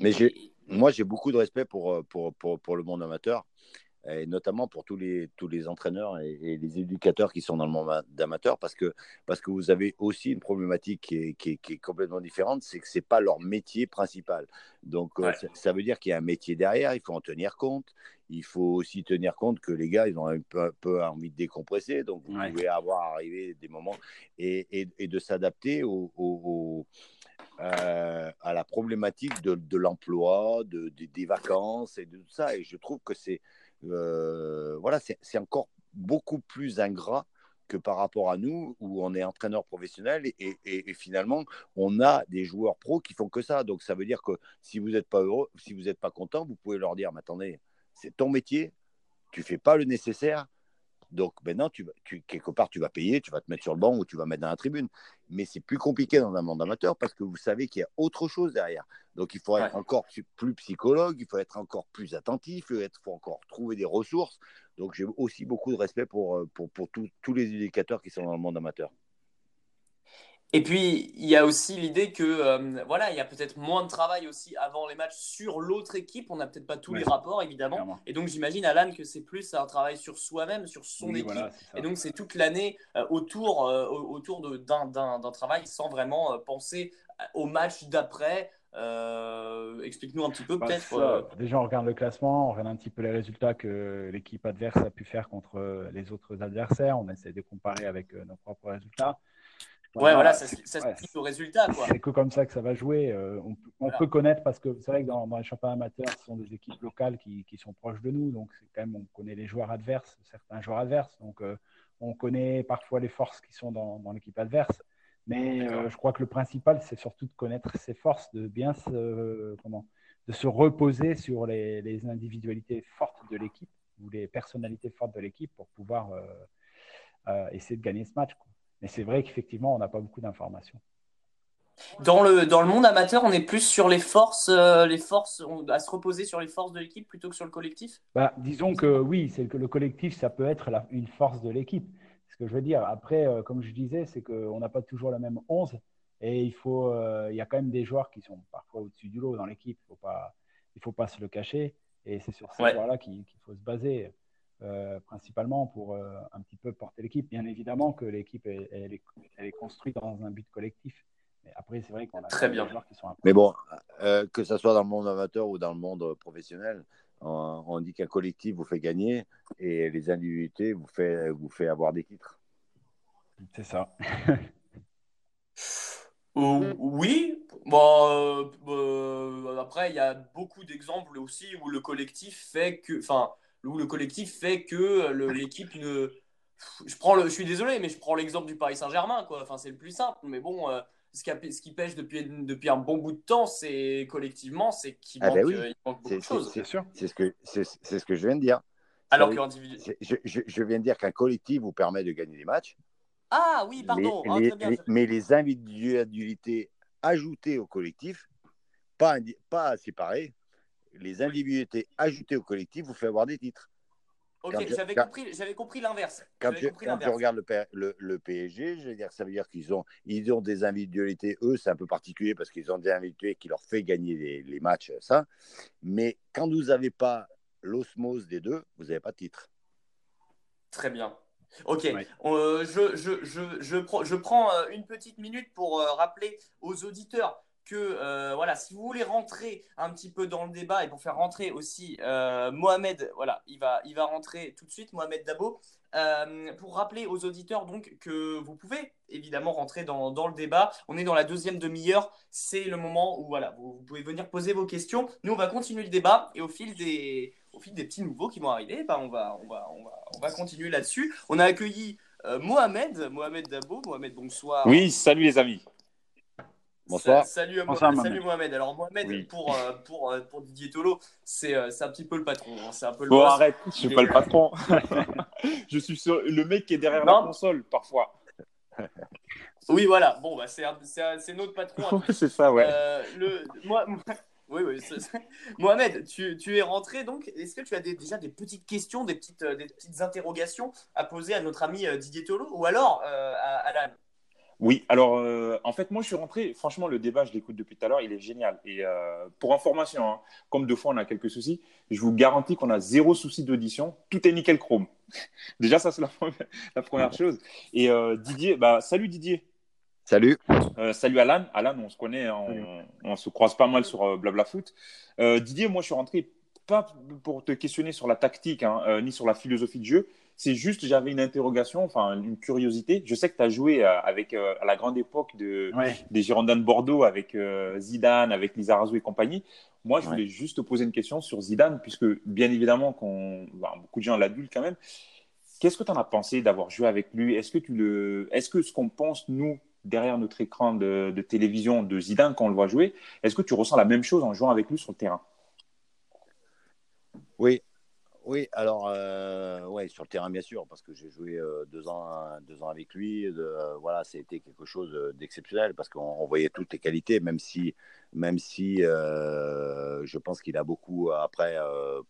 Mais moi j'ai beaucoup de respect pour, pour, pour, pour le monde amateur et notamment pour tous les, tous les entraîneurs et, les éducateurs qui sont dans le monde d'amateur, parce que, parce que vous avez aussi une problématique qui est, qui est, complètement différente, c'est que ce n'est pas leur métier principal. Donc, euh, ça, veut dire qu'il y a un métier derrière, il faut en tenir compte. Il faut aussi tenir compte que les gars, ils ont un peu, envie de décompresser, donc vous pouvez avoir arrivé des moments et, et, de s'adapter au, euh, à la problématique de, de l'emploi, de, des vacances et de tout ça. Et je trouve que c'est voilà, c'est encore beaucoup plus ingrat que par rapport à nous, où on est entraîneur professionnel et, finalement, on a des joueurs pros qui font que ça. Donc, ça veut dire que si vous n'êtes pas heureux, si vous n'êtes pas content, vous pouvez leur dire, mais attendez, c'est ton métier, tu fais pas le nécessaire, donc maintenant, tu, tu, quelque part, tu vas payer, tu vas te mettre sur le banc ou tu vas mettre dans la tribune. Mais c'est plus compliqué dans un monde amateur parce que vous savez qu'il y a autre chose derrière. Donc il faut être encore plus psychologue, il faut être encore plus attentif, il faut encore trouver des ressources. Donc j'ai aussi beaucoup de respect pour, euh, pour, pour tous les éducateurs qui sont dans le monde amateur. Et puis, il y a aussi l'idée que, euh, voilà, il y a peut-être moins de travail aussi avant les matchs sur l'autre équipe. On n'a peut-être pas tous les rapports, évidemment. Et donc, j'imagine, Alan, que c'est plus un travail sur soi-même, sur son équipe. et donc, c'est toute l'année euh, autour, euh, autour d'un travail sans vraiment penser au match d'après. Explique-nous un petit peu, bah, peut-être. Déjà, on regarde le classement, on regarde un petit peu les résultats que l'équipe adverse a pu faire contre les autres adversaires. On essaie de comparer avec nos propres résultats. Ouais, voilà, ça, ça se au résultat. C'est que comme ça que ça va jouer. Euh, on, peut connaître, parce que c'est vrai que dans, les championnats amateurs, ce sont des équipes locales qui, qui sont proches de nous. Donc, c'est quand même, on connaît les joueurs adverses, certains joueurs adverses. Donc, euh, on connaît parfois les forces qui sont dans, dans l'équipe adverse. Mais euh, je crois que le principal, c'est surtout de connaître ses forces, de bien se, comment, de se reposer sur les, les individualités fortes de l'équipe ou les personnalités fortes de l'équipe pour pouvoir essayer de gagner ce match. Quoi. Mais c'est vrai qu'effectivement, on n'a pas beaucoup d'informations. Dans le, dans le monde amateur, on est plus sur les forces, euh, les forces à se reposer sur les forces de l'équipe plutôt que sur le collectif? Bah, Disons que oui, c'est que le collectif, ça peut être une force de l'équipe. Ce que je veux dire, après, euh, comme je disais, c'est qu'on n'a pas toujours la même 11 et il, faut, euh, il y a quand même des joueurs qui sont parfois au-dessus du lot dans l'équipe. Il ne faut, pas se le cacher et c'est sur ces joueurs-là qu'il faut se baser. Euh, principalement pour euh, un petit peu porter l'équipe. Bien évidemment que l'équipe elle, est, construite dans un but collectif. Mais après, c'est vrai qu'on a Très bien. des joueurs qui sont Mais bon, euh, que ce soit dans le monde amateur ou dans le monde professionnel, on, dit qu'un collectif vous fait gagner et les individualités vous fait, vous fait avoir des titres. C'est ça. oui, bon, après, il y a beaucoup d'exemples aussi où le collectif fait que. Enfin, où le collectif fait que l'équipe ne. Je, prends le, je suis désolé, mais je prends l'exemple du Paris Saint-Germain. Quoi. Enfin, c'est le plus simple. Mais bon, euh, ce, qui ce, qui pêche depuis, depuis un bon bout de temps, c'est collectivement, c'est qu'il ah ben manque, euh, beaucoup de choses. C'est sûr. C'est ce, que, c'est, ce que je viens de dire. Alors que je, je, je, viens de dire qu'un collectif vous permet de gagner des matchs. Ah oui, pardon. Ah, mais les individualités ajoutées au collectif, pas, pas séparées, les individualités ajoutées au collectif vous fait avoir des titres. Ok, j'avais compris, compris l'inverse. Quand, je, regarde le, le, PSG, je veux dire, ça veut dire qu'ils ont, ils ont des individualités. Eux, c'est un peu particulier parce qu'ils ont des individualités qui leur fait gagner les, les, matchs, ça. Mais quand vous n'avez pas l'osmose des deux, vous n'avez pas de titre. Très bien. Ok, euh, je, je, je, je, je, prends euh, une petite minute pour euh, rappeler aux auditeurs que voilà, si vous voulez rentrer un petit peu dans le débat et pour faire rentrer aussi Mohamed, voilà, il va, il va rentrer tout de suite, Mohamed Dabo, pour rappeler aux auditeurs donc que vous pouvez évidemment rentrer dans, dans le débat. On est dans la deuxième demi-heure, c'est le moment où voilà, vous, pouvez venir poser vos questions. Nous, on va continuer le débat et au fil des, au fil des petits nouveaux qui vont arriver, bah, on, va, on, va, on, va, on va continuer là-dessus. On a accueilli euh, Mohamed, Mohamed Dabo. Mohamed, bonsoir. Oui, salut les amis. Bonsoir. salut, Mohamed. salut Mohamed. Alors Mohamed, pour, euh, pour, euh, pour, Didier Tolo, c'est un petit peu le patron. Hein. C'est un peu le bon, arrête, je suis pas le patron. *laughs* je suis le mec qui est derrière la console parfois. *laughs* Oui, voilà. Bon, bah, c'est notre patron. *laughs* c'est ça, ouais. le, moi, oui, oui. Mohamed, tu, tu, es rentré donc. Est-ce que tu as déjà des petites questions, des petites, euh, des petites interrogations à poser à notre ami euh, Didier Tolo ou alors euh, à Alan oui, alors en fait, moi je suis rentré. Franchement, le débat, je l'écoute depuis tout à l'heure, il est génial. Et pour information, hein, comme deux fois on a quelques soucis, je vous garantis qu'on a zéro souci d'audition. Tout est nickel chrome. *laughs* Déjà, ça c'est la, la, première chose. Et Didier, bah, salut Didier. Salut. Euh, salut Alan. Alan, on se connaît, on, se croise pas mal sur euh, Blabla Foot. Euh, Didier, moi je suis rentré pas pour te questionner sur la tactique hein, ni sur la philosophie de jeu. C'est juste, j'avais une interrogation, enfin une curiosité. Je sais que tu as joué avec, à la grande époque de, des Girondins de Bordeaux avec Zidane, avec Lizarazu et compagnie. Moi, je voulais juste te poser une question sur Zidane, puisque bien évidemment, qu'on, bah, beaucoup de gens l'adulent quand même. Qu'est-ce que tu en as pensé d'avoir joué avec lui? Est-ce que, tu le... Est-ce que ce qu'on pense, nous, derrière notre écran de, télévision de Zidane quand on le voit jouer. Est-ce que tu ressens la même chose en jouant avec lui sur le terrain? Oui, oui, alors, euh, ouais, sur le terrain, bien sûr, parce que j'ai joué euh, deux, ans, deux ans avec lui. Euh, voilà, c'était quelque chose d'exceptionnel parce qu'on voyait toutes les qualités, même si, même si je pense qu'il a beaucoup après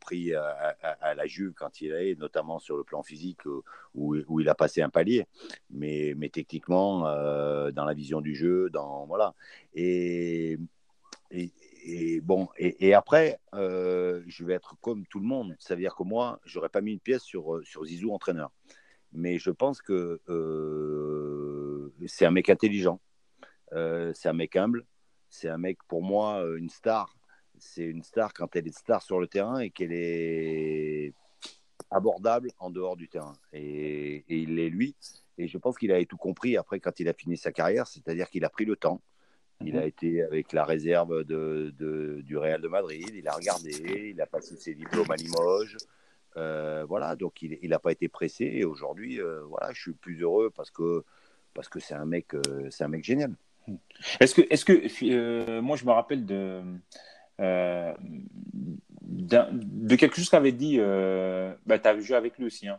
pris à, la Juve quand il est, notamment sur le plan physique où, où il a passé un palier. Mais, mais techniquement, dans la vision du jeu, dans voilà. Et, et bon, et, après, euh, je vais être comme tout le monde. Ça veut dire que moi, j'aurais pas mis une pièce sur, euh, sur Zizou entraîneur. Mais je pense que euh, c'est un mec intelligent, c'est un mec humble, c'est un mec pour moi une star. C'est une star quand elle est star sur le terrain et qu'elle est abordable en dehors du terrain. Et, et il l'est lui. Et je pense qu'il avait tout compris après quand il a fini sa carrière, c'est-à-dire qu'il a pris le temps il a mhm. été avec la réserve de, du Real de Madrid, il a regardé, il a passé ses diplômes à Limoges. Euh, voilà, donc il n'a pas été pressé. Et aujourd'hui, euh, voilà, je suis plus heureux parce que parce que c'est un mec, euh, c'est un mec génial. Est-ce que, est-ce que moi je me rappelle de de quelque chose qu'avait dit, bah, tu as joué avec lui aussi, hein,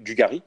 Dugarry.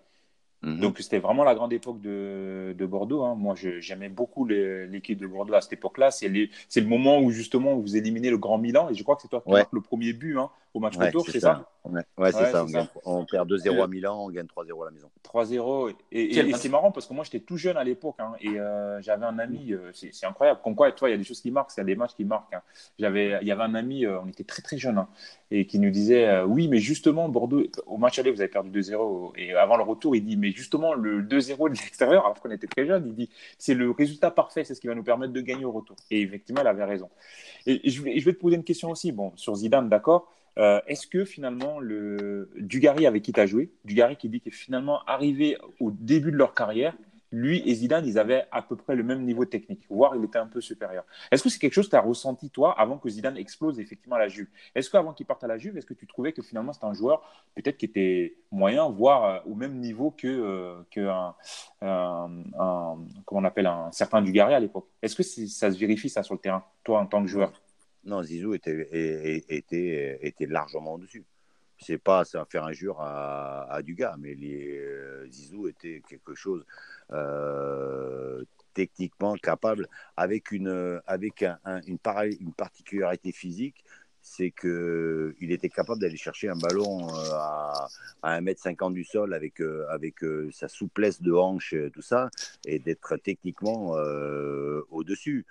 Mhm. Donc c'était vraiment la grande époque de, de Bordeaux. Hein. Moi, j'aimais beaucoup l'équipe de Bordeaux à cette époque-là. C'est le moment où justement vous éliminez le Grand Milan et je crois que c'est toi qui marques le premier but hein, au match retour, c'est ça, Ouais, c'est ça. On, perd 2-0 à Milan, on gagne 3-0 à la maison. 3-0. Et, c'est marrant parce que moi j'étais tout jeune à l'époque hein, et euh, j'avais un ami, euh, c'est incroyable. Comme quoi, toi, il y a des choses qui marquent, il y a des matchs qui marquent. J'avais, il y avait un ami, euh, on était très très jeunes et qui nous disait oui, mais justement, Bordeaux, au match aller, vous avez perdu 2-0 et avant le retour, il dit mais justement, le 2-0 de l'extérieur, alors qu'on était très jeunes, il dit c'est le résultat parfait, c'est ce qui va nous permettre de gagner au retour. Et effectivement, il avait raison. Et je vais, je vais te poser une question aussi, bon, sur Zidane, d'accord. Euh, est-ce que finalement, le Dugarry avec qui tu as joué, Dugarry qui dit que finalement, arrivé au début de leur carrière, lui et Zidane, ils avaient à peu près le même niveau technique, voire il était un peu supérieur. Est-ce que c'est quelque chose que tu as ressenti, toi, avant que Zidane explose effectivement à la Juve? Est-ce qu'avant qu'il parte à la Juve, est-ce que tu trouvais que finalement c'était un joueur peut-être qui était moyen, voire euh, au même niveau que, euh, que un, comment on appelle, un certain Dugarry à l'époque? Est-ce que ça se vérifie ça sur le terrain, toi en tant que joueur? Non, Zizou était, était, était largement au-dessus c'est pas ça faire injure à, à Dugas, mais les, euh, Zizou était quelque chose euh, techniquement capable, avec une, avec un, une, particularité physique, c'est qu'il était capable d'aller chercher un ballon euh, à, à 1m50 du sol avec, avec sa souplesse de hanche, tout ça, et d'être techniquement au-dessus.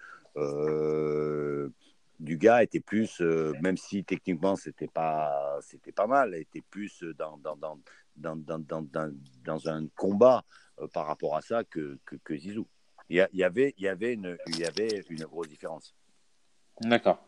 Dugas était plus, même si techniquement c'était pas, c'était pas mal, était plus dans, dans, dans, dans, dans, dans, dans un combat par rapport à ça que, que, que Zizou. Il y, avait, il, y avait une, il y avait une grosse différence. D'accord.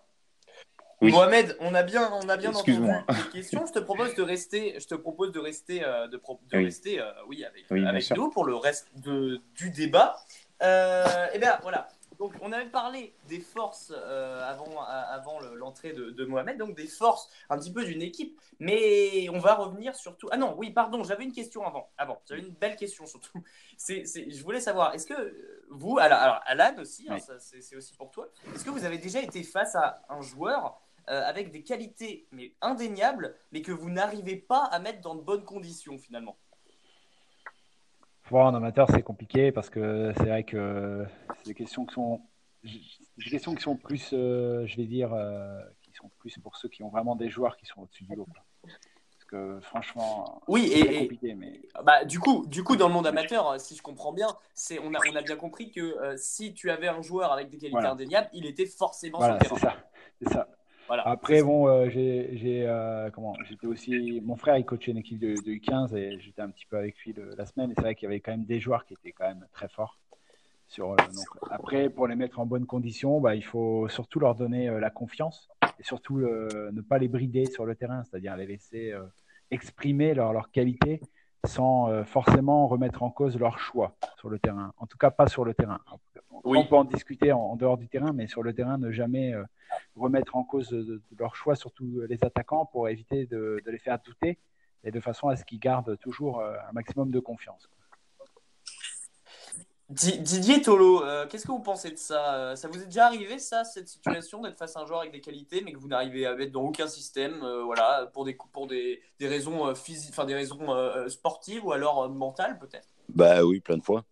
Mohamed, on a bien, on a bien entendu les questions. Je te propose de rester, je te propose de rester, euh, de, de rester, euh, oui, avec, avec nous pour le reste de, du débat. Euh, eh bien voilà. Donc, on avait parlé des forces euh, avant, avant l'entrée de, Mohamed, donc des forces un petit peu d'une équipe, mais on va revenir surtout. Ah non, oui, pardon, j'avais une question avant. Avant, j'avais une belle question surtout. *laughs* C'est, je voulais savoir, est-ce que vous, alors, Alan aussi, hein, c'est, aussi pour toi, est-ce que vous avez déjà été face à un joueur euh, avec des qualités mais indéniables, mais que vous n'arrivez pas à mettre dans de bonnes conditions finalement? En amateur, c'est compliqué parce que c'est vrai que c'est des questions qui sont, des questions qui sont plus, euh, je vais dire, euh, qui sont plus pour ceux qui ont vraiment des joueurs qui sont au-dessus du lot. Parce que franchement, oui, et, compliqué. Mais... Bah, du coup, du coup, dans le monde amateur, si je comprends bien, c'est on a, on a bien compris que euh, si tu avais un joueur avec des qualités indéniables, il était forcément sur le terrain. C'est ça, c'est ça. Après, bon, euh, j'ai, euh, comment, j'étais aussi, mon frère, coachait une équipe de, U15 et j'étais un petit peu avec lui la semaine. Et c'est vrai qu'il y avait quand même des joueurs qui étaient quand même très forts. Euh, après, pour les mettre en bonne condition, bah, il faut surtout leur donner la confiance et surtout ne pas les brider sur le terrain, c'est-à-dire les laisser exprimer leur, leur qualité sans forcément remettre en cause leur choix sur le terrain. En tout cas, pas sur le terrain. On peut en discuter en, dehors du terrain, mais sur le terrain, ne jamais remettre en cause de, leur choix, surtout les attaquants, pour éviter de, les faire douter et de façon à ce qu'ils gardent toujours euh, un maximum de confiance. Didier Tolo, euh, qu'est-ce que vous pensez de ça euh, Ça vous est déjà arrivé, ça, cette situation d'être face à un joueur avec des qualités, mais que vous n'arrivez à mettre dans aucun système, voilà, pour des, pour des, des raisons physiques, enfin des raisons sportives ou alors mentales, peut-être? Bah oui, plein de fois.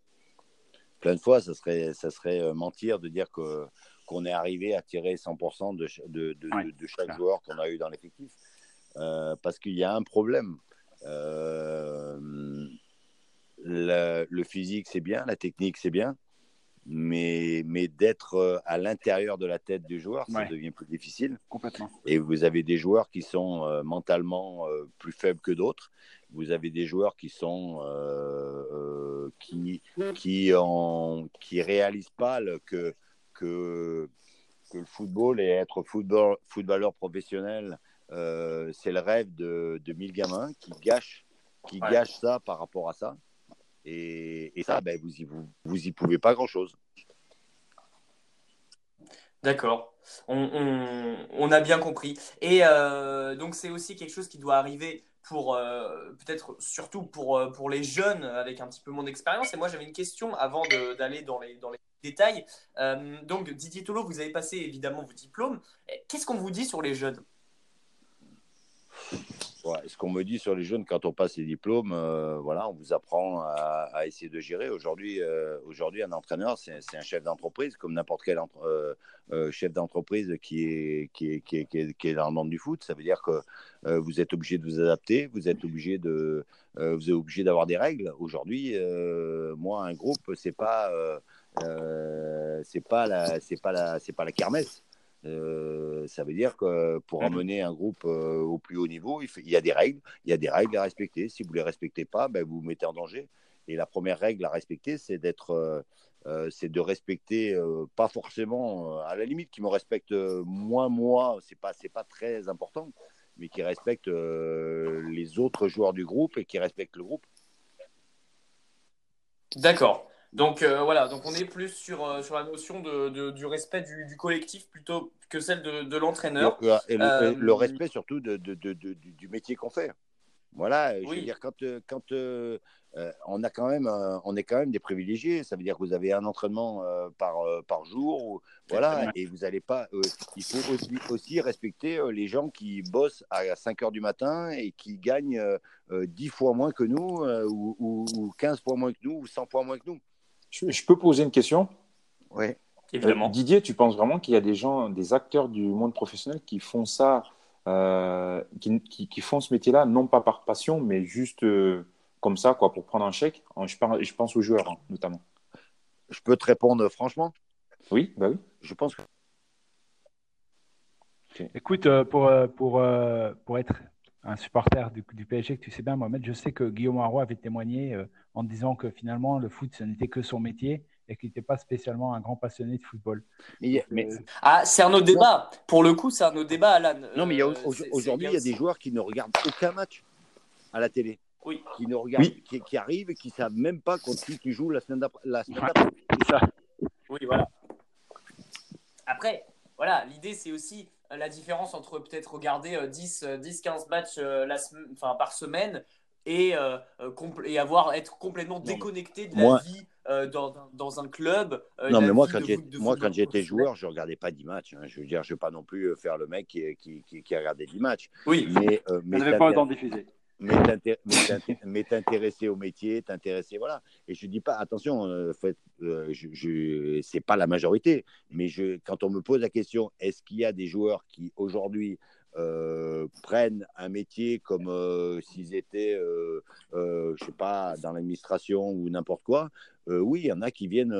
Plein de fois, ça serait, ça serait mentir de dire que qu'on est arrivé à tirer 100% de, de, de, chaque joueur qu'on a eu dans l'effectif. Euh, parce qu'il y a un problème. Euh, le, physique, c'est bien, la technique, c'est bien, mais, mais d'être euh, à l'intérieur de la tête du joueur, ça devient plus difficile. Complètement. Et vous avez des joueurs qui sont mentalement plus faibles que d'autres. Vous avez des joueurs qui sont qui qui en, qui réalisent pas le, que que, que le football et être football, footballeur professionnel, euh, c'est le rêve de, de mille gamins qui gâchent, qui gâchent ça par rapport à ça. Et, ça, ben, vous, y, vous, vous y pouvez pas grand-chose. D'accord. On, a bien compris. Et euh, donc, c'est aussi quelque chose qui doit arriver pour euh, peut-être surtout pour, pour les jeunes avec un petit peu moins d'expérience. Et moi, j'avais une question avant d'aller dans les, détails. Euh, donc, Didier Tolo, vous avez passé évidemment vos diplômes. Qu'est-ce qu'on vous dit sur les jeunes? Ce qu'on me dit sur les jeunes quand on passe les diplômes, euh, voilà, on vous apprend à, essayer de gérer. Aujourd'hui, euh, aujourd'hui, un entraîneur, c'est un chef d'entreprise, comme n'importe quel chef d'entreprise qui est qui, est, dans le monde du foot. Ça veut dire que vous êtes obligé de vous adapter, vous êtes obligé de, vous êtes obligé d'avoir des règles. Aujourd'hui, moi, un groupe, c'est pas euh, c'est pas pas c'est pas la kermesse. Euh, ça veut dire que pour mhm. emmener un groupe euh, au plus haut niveau, il, il, y a des règles, il y a des règles à respecter. Si vous les respectez pas, ben, vous vous mettez en danger. Et la première règle à respecter, c'est d'être, c'est de respecter, pas forcément, à la limite, qui me respecte moins moi, c'est pas, c'est pas très important, mais qui respecte les autres joueurs du groupe et qui respecte le groupe. D'accord. Donc euh, voilà, donc on est plus sur, euh, sur la notion de, du respect du, collectif plutôt que celle de, l'entraîneur. Et, le, euh, respect surtout de, du métier qu'on fait. Voilà, je veux dire, quand, quand on, a quand même, on est quand même des privilégiés, ça veut dire que vous avez un entraînement par, par jour, voilà, et vous n'allez pas. il faut aussi, aussi, respecter les gens qui bossent à 5 heures du matin et qui gagnent 10 fois moins que nous, ou, ou, 15 fois moins que nous, ou 100 fois moins que nous. Je, peux poser une question Oui. Évidemment. Euh, Didier, tu penses vraiment qu'il y a des gens, des acteurs du monde professionnel qui font ça, euh, qui, qui, font ce métier-là, non pas par passion, mais juste euh, comme ça, quoi, pour prendre un chèque? Je, je pense aux joueurs, hein, notamment. Je peux te répondre franchement Oui, bah oui. Je pense que Écoute, pour, pour, pour être un supporter du, du, PSG que tu sais bien, Mohamed, je sais que Guillaume Aroy avait témoigné en disant que finalement le foot, ce n'était que son métier et qu'il n'était pas spécialement un grand passionné de football. Mais, euh, Ah, c'est un autre débat. Pour le coup, c'est un autre débat, Alan. Non, mais euh, aujourd'hui, il y a des joueurs qui ne regardent aucun match à la télé. Oui. Qui ne regardent, qui, arrivent et qui ne savent même pas contre qui tu joues la semaine d'après. Oui, voilà. Après, voilà, l'idée, c'est aussi euh, la différence entre peut-être regarder 10, 10 15 matchs la enfin, par semaine et, et avoir, être complètement déconnecté de la vie euh, dans, dans, un club. Euh, non, mais moi, quand, moi, quand j'étais joueur, je ne regardais pas 10 matchs. Hein. Je veux dire, je ne vais pas non plus euh, faire le mec qui, qui, qui, qui a regardé 10 matchs. Oui, mais. Euh, mais n'avait pas le temps de diffuser. Mais t'intéresser au métier, t'intéresser, voilà. Et je dis pas, attention, euh, je c'est pas la majorité, mais je, quand on me pose la question, est-ce qu'il y a des joueurs qui aujourd'hui euh, prennent un métier comme euh, s'ils étaient, euh, je sais pas, dans l'administration ou n'importe quoi. Oui, il y en a qui viennent,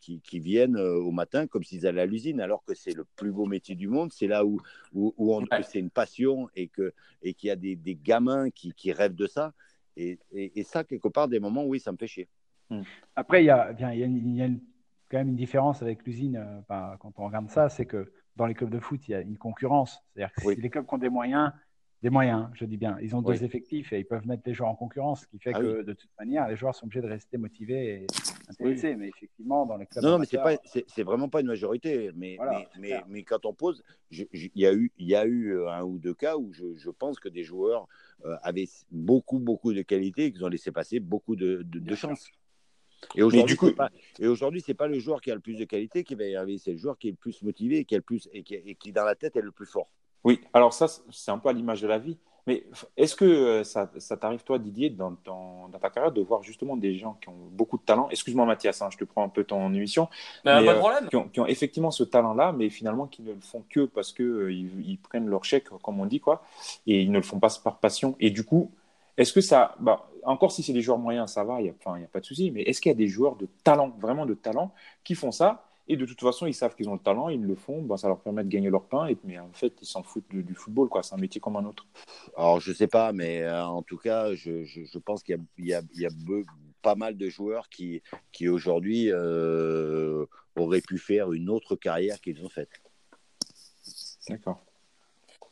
qui, qui, viennent au matin comme s'ils allaient à l'usine, alors que c'est le plus beau métier du monde. C'est là où, où, où c'est une passion et que et qu'il y a des, des gamins qui, qui, rêvent de ça. Et, et, ça, quelque part, des moments, oui, ça me fait chier. Hmm. Après, il y a, bien, il y a, il y a quand même une différence avec l'usine quand on regarde ça, c'est que dans les clubs de foot, il y a une concurrence. C'est-à-dire que si les clubs qui ont des moyens, des moyens, je dis bien, ils ont deux effectifs et ils peuvent mettre les joueurs en concurrence, ce qui fait ah que de toute manière, les joueurs sont obligés de rester motivés et intéressés. Mais effectivement, dans les clubs. Non, non mais c'est pas, c'est vraiment pas une majorité. Mais, mais, mais, quand on pose, il y a eu, il y a eu euh, un ou deux cas où je, je pense que des joueurs euh, avaient beaucoup, beaucoup de qualité et qu'ils ont laissé passer beaucoup de, de, de chance. Et aujourd'hui, ce n'est pas, et aujourd'hui, c'est pas le joueur qui a le plus de qualité qui va y arriver, c'est le joueur qui est le plus motivé et qui, a le plus, et qui, et qui, dans la tête, est le plus fort. Oui, alors ça, c'est un peu à l'image de la vie. Mais est-ce que euh, ça, ça t'arrive, toi, Didier, dans, dans, ta carrière, de voir justement des gens qui ont beaucoup de talent? Excuse-moi, Mathias, hein, je te prends un peu ton émission. pas de euh, problème. qui, ont, qui, ont, effectivement ce talent-là, mais finalement qui ne le font que parce qu'ils euh, ils prennent leur chèque, comme on dit, quoi, et ils ne le font pas par passion. Et du coup, est-ce que ça. Bah, encore si c'est des joueurs moyens, ça va, il n'y a, a, pas de souci, mais est-ce qu'il y a des joueurs de talent, vraiment de talent, qui font ça? Et de toute façon, ils savent qu'ils ont le talent, ils le font, bah, ça leur permet de gagner leur pain, et, mais en fait, ils s'en foutent du, football, quoi. C'est un métier comme un autre. Alors, je sais pas, mais euh, en tout cas, je, je, pense qu'il y a, y a, pas mal de joueurs qui, qui aujourd'hui euh, auraient pu faire une autre carrière qu'ils ont faite. D'accord.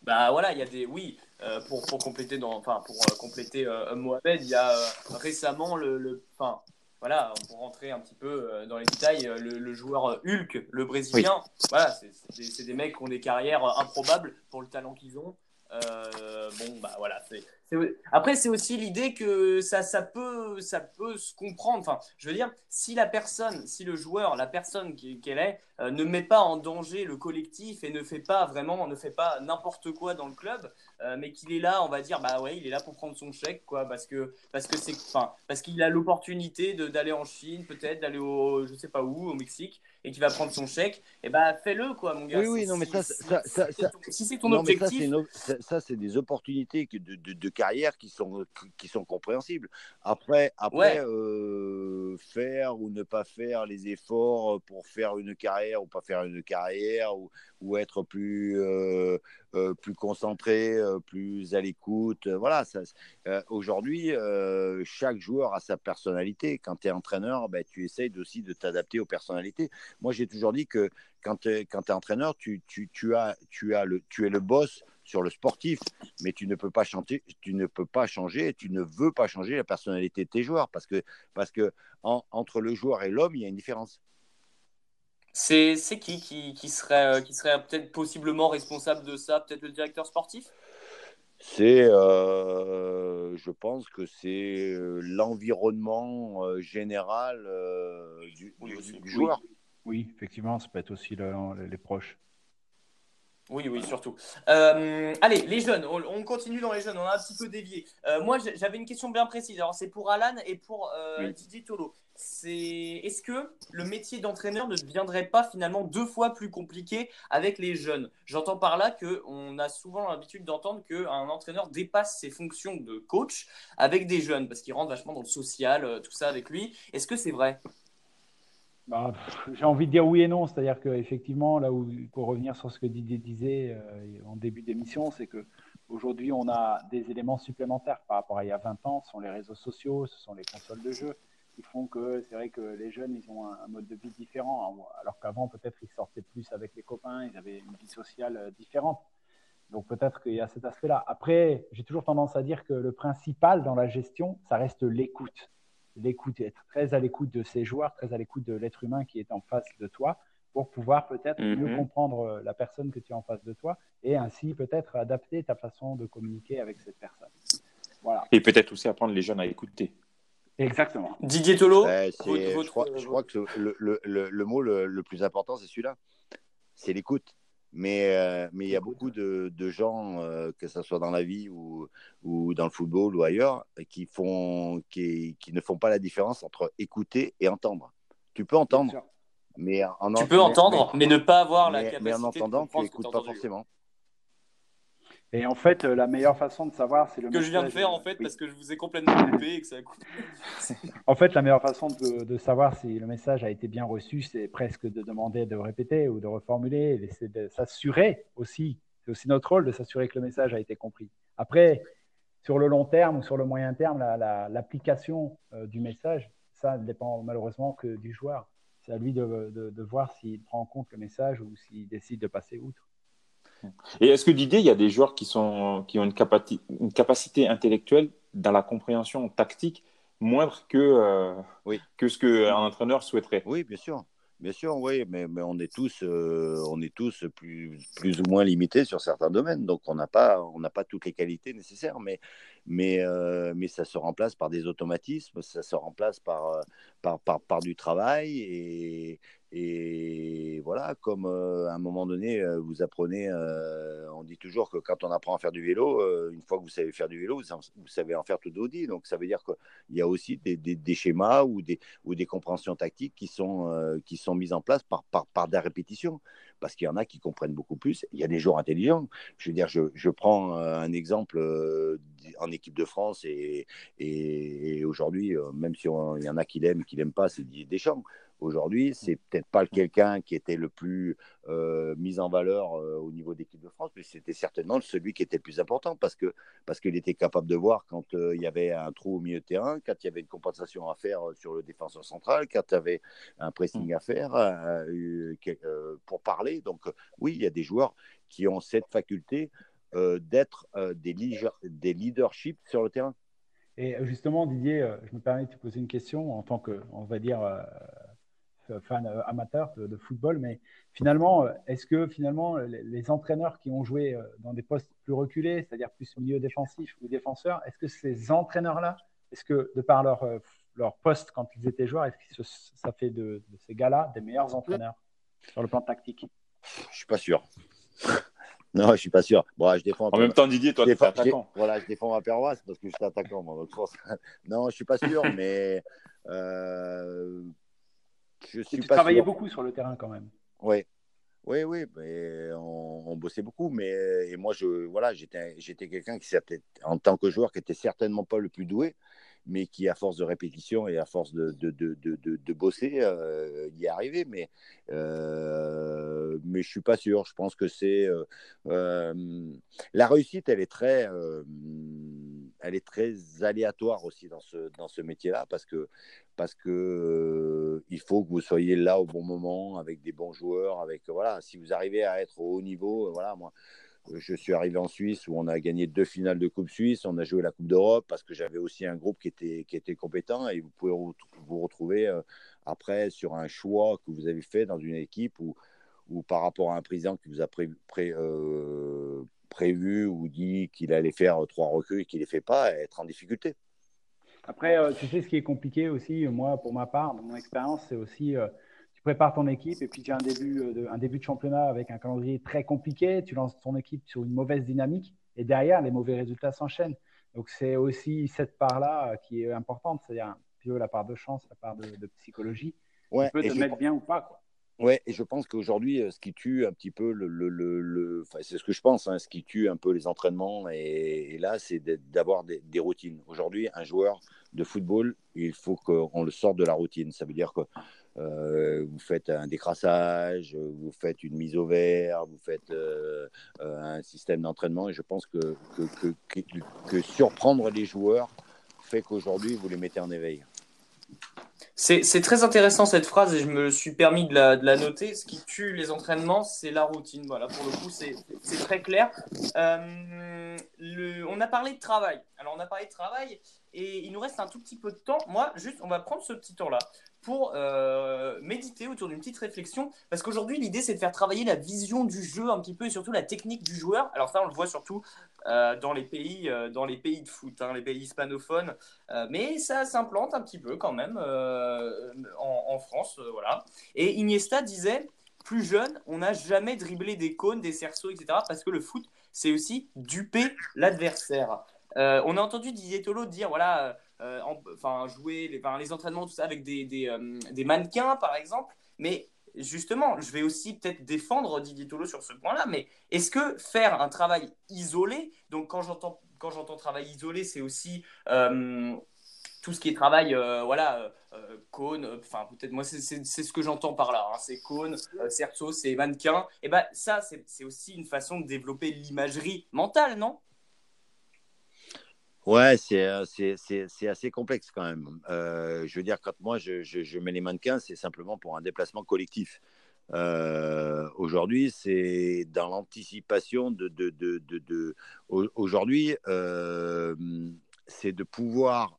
Bah voilà, il y a des. Oui, euh, pour, pour, compléter, dans, enfin, pour euh, compléter euh, Mohamed, il y a récemment le, enfin, voilà, pour rentrer un petit peu dans les détails, le, joueur Hulk, le brésilien, voilà, c'est des mecs qui ont des carrières improbables pour le talent qu'ils ont. bon, bah voilà, après, c'est aussi l'idée que ça, ça, peut, ça peut se comprendre. Enfin, je veux dire, si la personne, si le joueur, la personne qu'elle est, euh, ne met pas en danger le collectif et ne fait pas vraiment, ne fait pas n'importe quoi dans le club, euh, mais qu'il est là, on va dire, bah ouais, il est là pour prendre son chèque, quoi, parce que parce que c'est, enfin, parce qu'il a l'opportunité d'aller en Chine, peut-être d'aller au, je sais pas où, au Mexique, et qu'il va prendre son chèque, et bah fais-le, quoi, mon gars. Oui, oui, non, mais ça, ça, ça, si c'est ton objectif, ça, c'est des opportunités de, de, de carrière qui sont, qui sont compréhensibles. Après, après euh, faire ou ne pas faire les efforts pour faire une carrière ou pas faire une carrière ou, ou être plus, euh, euh, plus concentré, plus à l'écoute. Voilà, aujourd'hui, chaque joueur a sa personnalité. Quand tu es entraîneur, ben, tu essayes aussi de t'adapter aux personnalités. Moi, j'ai toujours dit que quand tu es, es, entraîneur, tu, tu, tu, as, tu, as le, tu es le boss sur le sportif, mais tu ne peux pas changer, tu ne peux pas changer, tu ne veux pas changer la personnalité de tes joueurs parce que parce que entre le joueur et l'homme, il y a une différence. C'est qui, qui qui, serait euh, qui serait peut-être possiblement responsable de ça, peut-être le directeur sportif? C'est, euh, je pense que c'est euh, l'environnement général du, joueur. Oui. effectivement, ça peut être aussi les proches. Oui, oui, surtout. Euh, allez, les jeunes, on, continue dans les jeunes, on a un petit peu dévié. Euh, moi, j'avais une question bien précise. Alors, c'est pour Alan et pour euh, Didier Tolo. C'est est-ce que le métier d'entraîneur ne deviendrait pas finalement deux fois plus compliqué avec les jeunes? J'entends par là que on a souvent l'habitude d'entendre qu'un entraîneur dépasse ses fonctions de coach avec des jeunes parce qu'il rentre vachement dans le social, tout ça avec lui. Est-ce que c'est vrai? Bah, J'ai envie de dire oui et non. C'est-à-dire qu'effectivement, là où, pour revenir sur ce que Didier disait euh, en début d'émission, c'est que aujourd'hui on a des éléments supplémentaires par rapport à il y a 20 ans. Ce sont les réseaux sociaux, ce sont les consoles de jeux qui font que c'est vrai que les jeunes, ils ont un, mode de vie différent. Alors qu'avant, peut-être, ils sortaient plus avec les copains, ils avaient une vie sociale euh, différente. Donc peut-être qu'il y a cet aspect-là. Après, j'ai toujours tendance à dire que le principal dans la gestion, ça reste l'écoute l'écoute, être très à l'écoute de ces joueurs, très à l'écoute de l'être humain qui est en face de toi pour pouvoir peut-être mieux mhm. comprendre euh, la personne que tu as en face de toi et ainsi peut-être adapter ta façon de communiquer avec cette personne. Voilà. Et peut-être aussi apprendre les jeunes à écouter. Exactement. Didier Tolo je, crois, que le, le, le, le mot le, plus important, c'est celui-là. C'est l'écoute. Mais euh, mais il y a beaucoup de, de gens, euh, que ce soit dans la vie ou, ou dans le football ou ailleurs, qui, font, qui, qui, ne font pas la différence entre écouter et entendre. Tu peux entendre, mais en, tu peux entendre, mais, ne pas avoir la capacité. Mais en entendant, tu n'écoutes pas forcément. Et en fait, euh, la meilleure façon de savoir, c'est le. Que je viens de faire, en fait, parce que je vous ai complètement coupé et que ça a coupé. *laughs* en fait, la meilleure façon de, savoir si le message a été bien reçu, c'est presque de demander de répéter ou de reformuler, c'est de s'assurer aussi. C'est aussi notre rôle de s'assurer que le message a été compris. Après, sur le long terme ou sur le moyen terme, l'application euh, du message, ça ne dépend malheureusement que du joueur. C'est à lui de, de voir s'il prend en compte le message ou s'il décide de passer outre. Et est-ce que d'idée, il y a des joueurs qui, sont, qui ont une, capacité, une capacité intellectuelle dans la compréhension tactique moindre que, euh, oui. que ce qu'un entraîneur souhaiterait? Oui, bien sûr. Bien sûr, oui, mais, mais on est tous, euh, on est tous plus, plus ou moins limités sur certains domaines, donc on n'a pas, on n'a pas toutes les qualités nécessaires, mais, mais, euh, mais ça se remplace par des automatismes, ça se remplace par, par, par, par du travail et, et voilà, comme euh, à un moment donné, euh, vous apprenez, euh, on dit toujours que quand on apprend à faire du vélo, une fois que vous savez faire du vélo, vous, savez en faire tout d'audi. Donc ça veut dire qu'il y a aussi des, schémas ou des, compréhensions tactiques qui sont, mises en place par, par, par des répétitions. Parce qu'il y en a qui comprennent beaucoup plus. Il y a des joueurs intelligents. Je veux dire, je, prends un exemple en équipe de France et, aujourd'hui, même s'il y en a qui l'aiment, qui l'aiment pas, c'est Deschamps. Aujourd'hui, c'est peut-être pas quelqu'un qui était le plus euh, mis en valeur euh, au niveau d'équipe de France, mais c'était certainement celui qui était le plus important parce que parce qu'il était capable de voir quand euh, il y avait un trou au milieu de terrain, quand il y avait une compensation à faire sur le défenseur central, quand il y avait un pressing mmh. à faire pour parler. Donc oui, il y a des joueurs qui ont cette faculté d'être des, des leaderships sur le terrain. Et justement, Didier, je me permets de te poser une question en tant que, on va dire, fan euh, amateur de, football, mais finalement, euh, est-ce que finalement les, entraîneurs qui ont joué dans des postes plus reculés, c'est-à-dire plus au milieu défensif ou défenseur, est-ce que ces entraîneurs-là, est-ce que de par leur, leur poste quand ils étaient joueurs, est-ce que ça fait de, ces gars-là des meilleurs entraîneurs sur le plan tactique? Je suis pas sûr. *laughs* Non, je suis pas sûr. Bon, je défends. En même temps, Didier, toi, tu es attaquant. voilà, je défends ma paroisse parce que je suis attaquant. Moi, *laughs* non, je suis pas sûr, mais je suis tu travaillais beaucoup sur le terrain quand même. Oui, oui, oui, mais on, bossait beaucoup, mais et moi je voilà, j'étais j'étais quelqu'un qui en tant que joueur qui était certainement pas le plus doué, mais qui à force de répétition et à force de de, de, de, de bosser euh, y est arrivé. Mais euh, mais je suis pas sûr. Je pense que c'est euh, euh, la réussite, elle est très elle est très aléatoire aussi dans ce dans ce métier-là parce que parce que euh, il faut que vous soyez là au bon moment avec des bons joueurs avec voilà si vous arrivez à être au haut niveau euh, voilà moi je suis arrivé en Suisse où on a gagné deux finales de Coupe Suisse, on a joué la Coupe d'Europe parce que j'avais aussi un groupe qui était, compétent et vous pouvez vous retrouver euh, après sur un choix que vous avez fait dans une équipe ou, ou par rapport à un président qui vous a pré, prévu ou dit qu'il allait faire trois reculs et qu'il ne les fait pas, être en difficulté. Après, euh, tu sais, ce qui est compliqué aussi, moi, pour ma part, dans mon expérience, c'est aussi, euh, tu prépares ton équipe et puis tu as un début, euh, de, un début de championnat avec un calendrier très compliqué, tu lances ton équipe sur une mauvaise dynamique et derrière, les mauvais résultats s'enchaînent. Donc, c'est aussi cette part-là qui est importante, c'est-à-dire la part de chance, la part de, psychologie. Ouais, tu peux te mettre bien ou pas, quoi. Ouais, et je pense qu'aujourd'hui, ce qui tue un petit peu le, le, le, enfin, c'est ce que je pense, hein, ce qui tue un peu les entraînements, et, là, c'est d'avoir des, routines. Aujourd'hui, un joueur de football, il faut qu'on le sorte de la routine. Ça veut dire que vous faites un décrassage, vous faites une mise au vert, vous faites un système d'entraînement. Et je pense que, que surprendre les joueurs fait qu'aujourd'hui, vous les mettez en éveil. C'est très intéressant cette phrase et je me suis permis de la, de la noter. Ce qui tue les entraînements, c'est la routine. Voilà, pour le coup, c'est très clair. Euh, le, on a parlé de travail. Alors, on a parlé de travail et il nous reste un tout petit peu de temps. Moi, juste, on va prendre ce petit temps-là pour euh, méditer autour d'une petite réflexion. Parce qu'aujourd'hui, l'idée, c'est de faire travailler la vision du jeu un petit peu et surtout la technique du joueur. Alors ça, on le voit surtout euh, dans, les pays, euh, dans les pays de foot, hein, les pays hispanophones. mais ça s'implante un petit peu quand même en, en, France. voilà. Et Iniesta disait, plus jeune, on n'a jamais dribblé des cônes, des cerceaux, etc. Parce que le foot, c'est aussi duper l'adversaire. On a entendu Didier Tolo dire, voilà euh, enfin jouer les, entraînements tout ça avec des, euh, des, mannequins par exemple. Mais justement je vais aussi peut-être défendre Didier Tolo sur ce point-là mais est-ce que faire un travail isolé donc quand j'entends quand j'entends travail isolé c'est aussi euh, tout ce qui est travail, voilà, cône, enfin peut-être moi c'est ce que j'entends par là, hein, c'est cône, cerceau, c'est mannequin, et ben ça c'est aussi une façon de développer l'imagerie mentale, non? Ouais, euh, c'est assez complexe quand même. Euh, je veux dire, quand moi je, je, mets les mannequins, c'est simplement pour un déplacement collectif. Euh, aujourd'hui, c'est dans l'anticipation de, de, de, de Aujourd'hui, c'est de pouvoir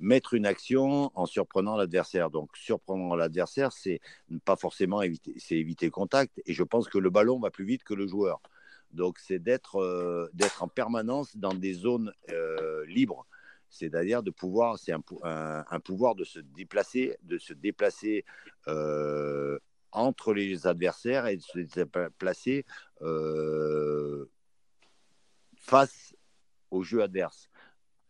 mettre une action en surprenant l'adversaire. Donc, surprendre l'adversaire, c'est pas forcément éviter, c'est éviter le contact. Et je pense que le ballon va plus vite que le joueur. Donc, c'est d'être euh, d'être en permanence dans des zones euh, libres. C'est-à-dire de pouvoir, c'est un, un, pouvoir de se déplacer, de se déplacer euh, entre les adversaires et de se déplacer face au jeu adverse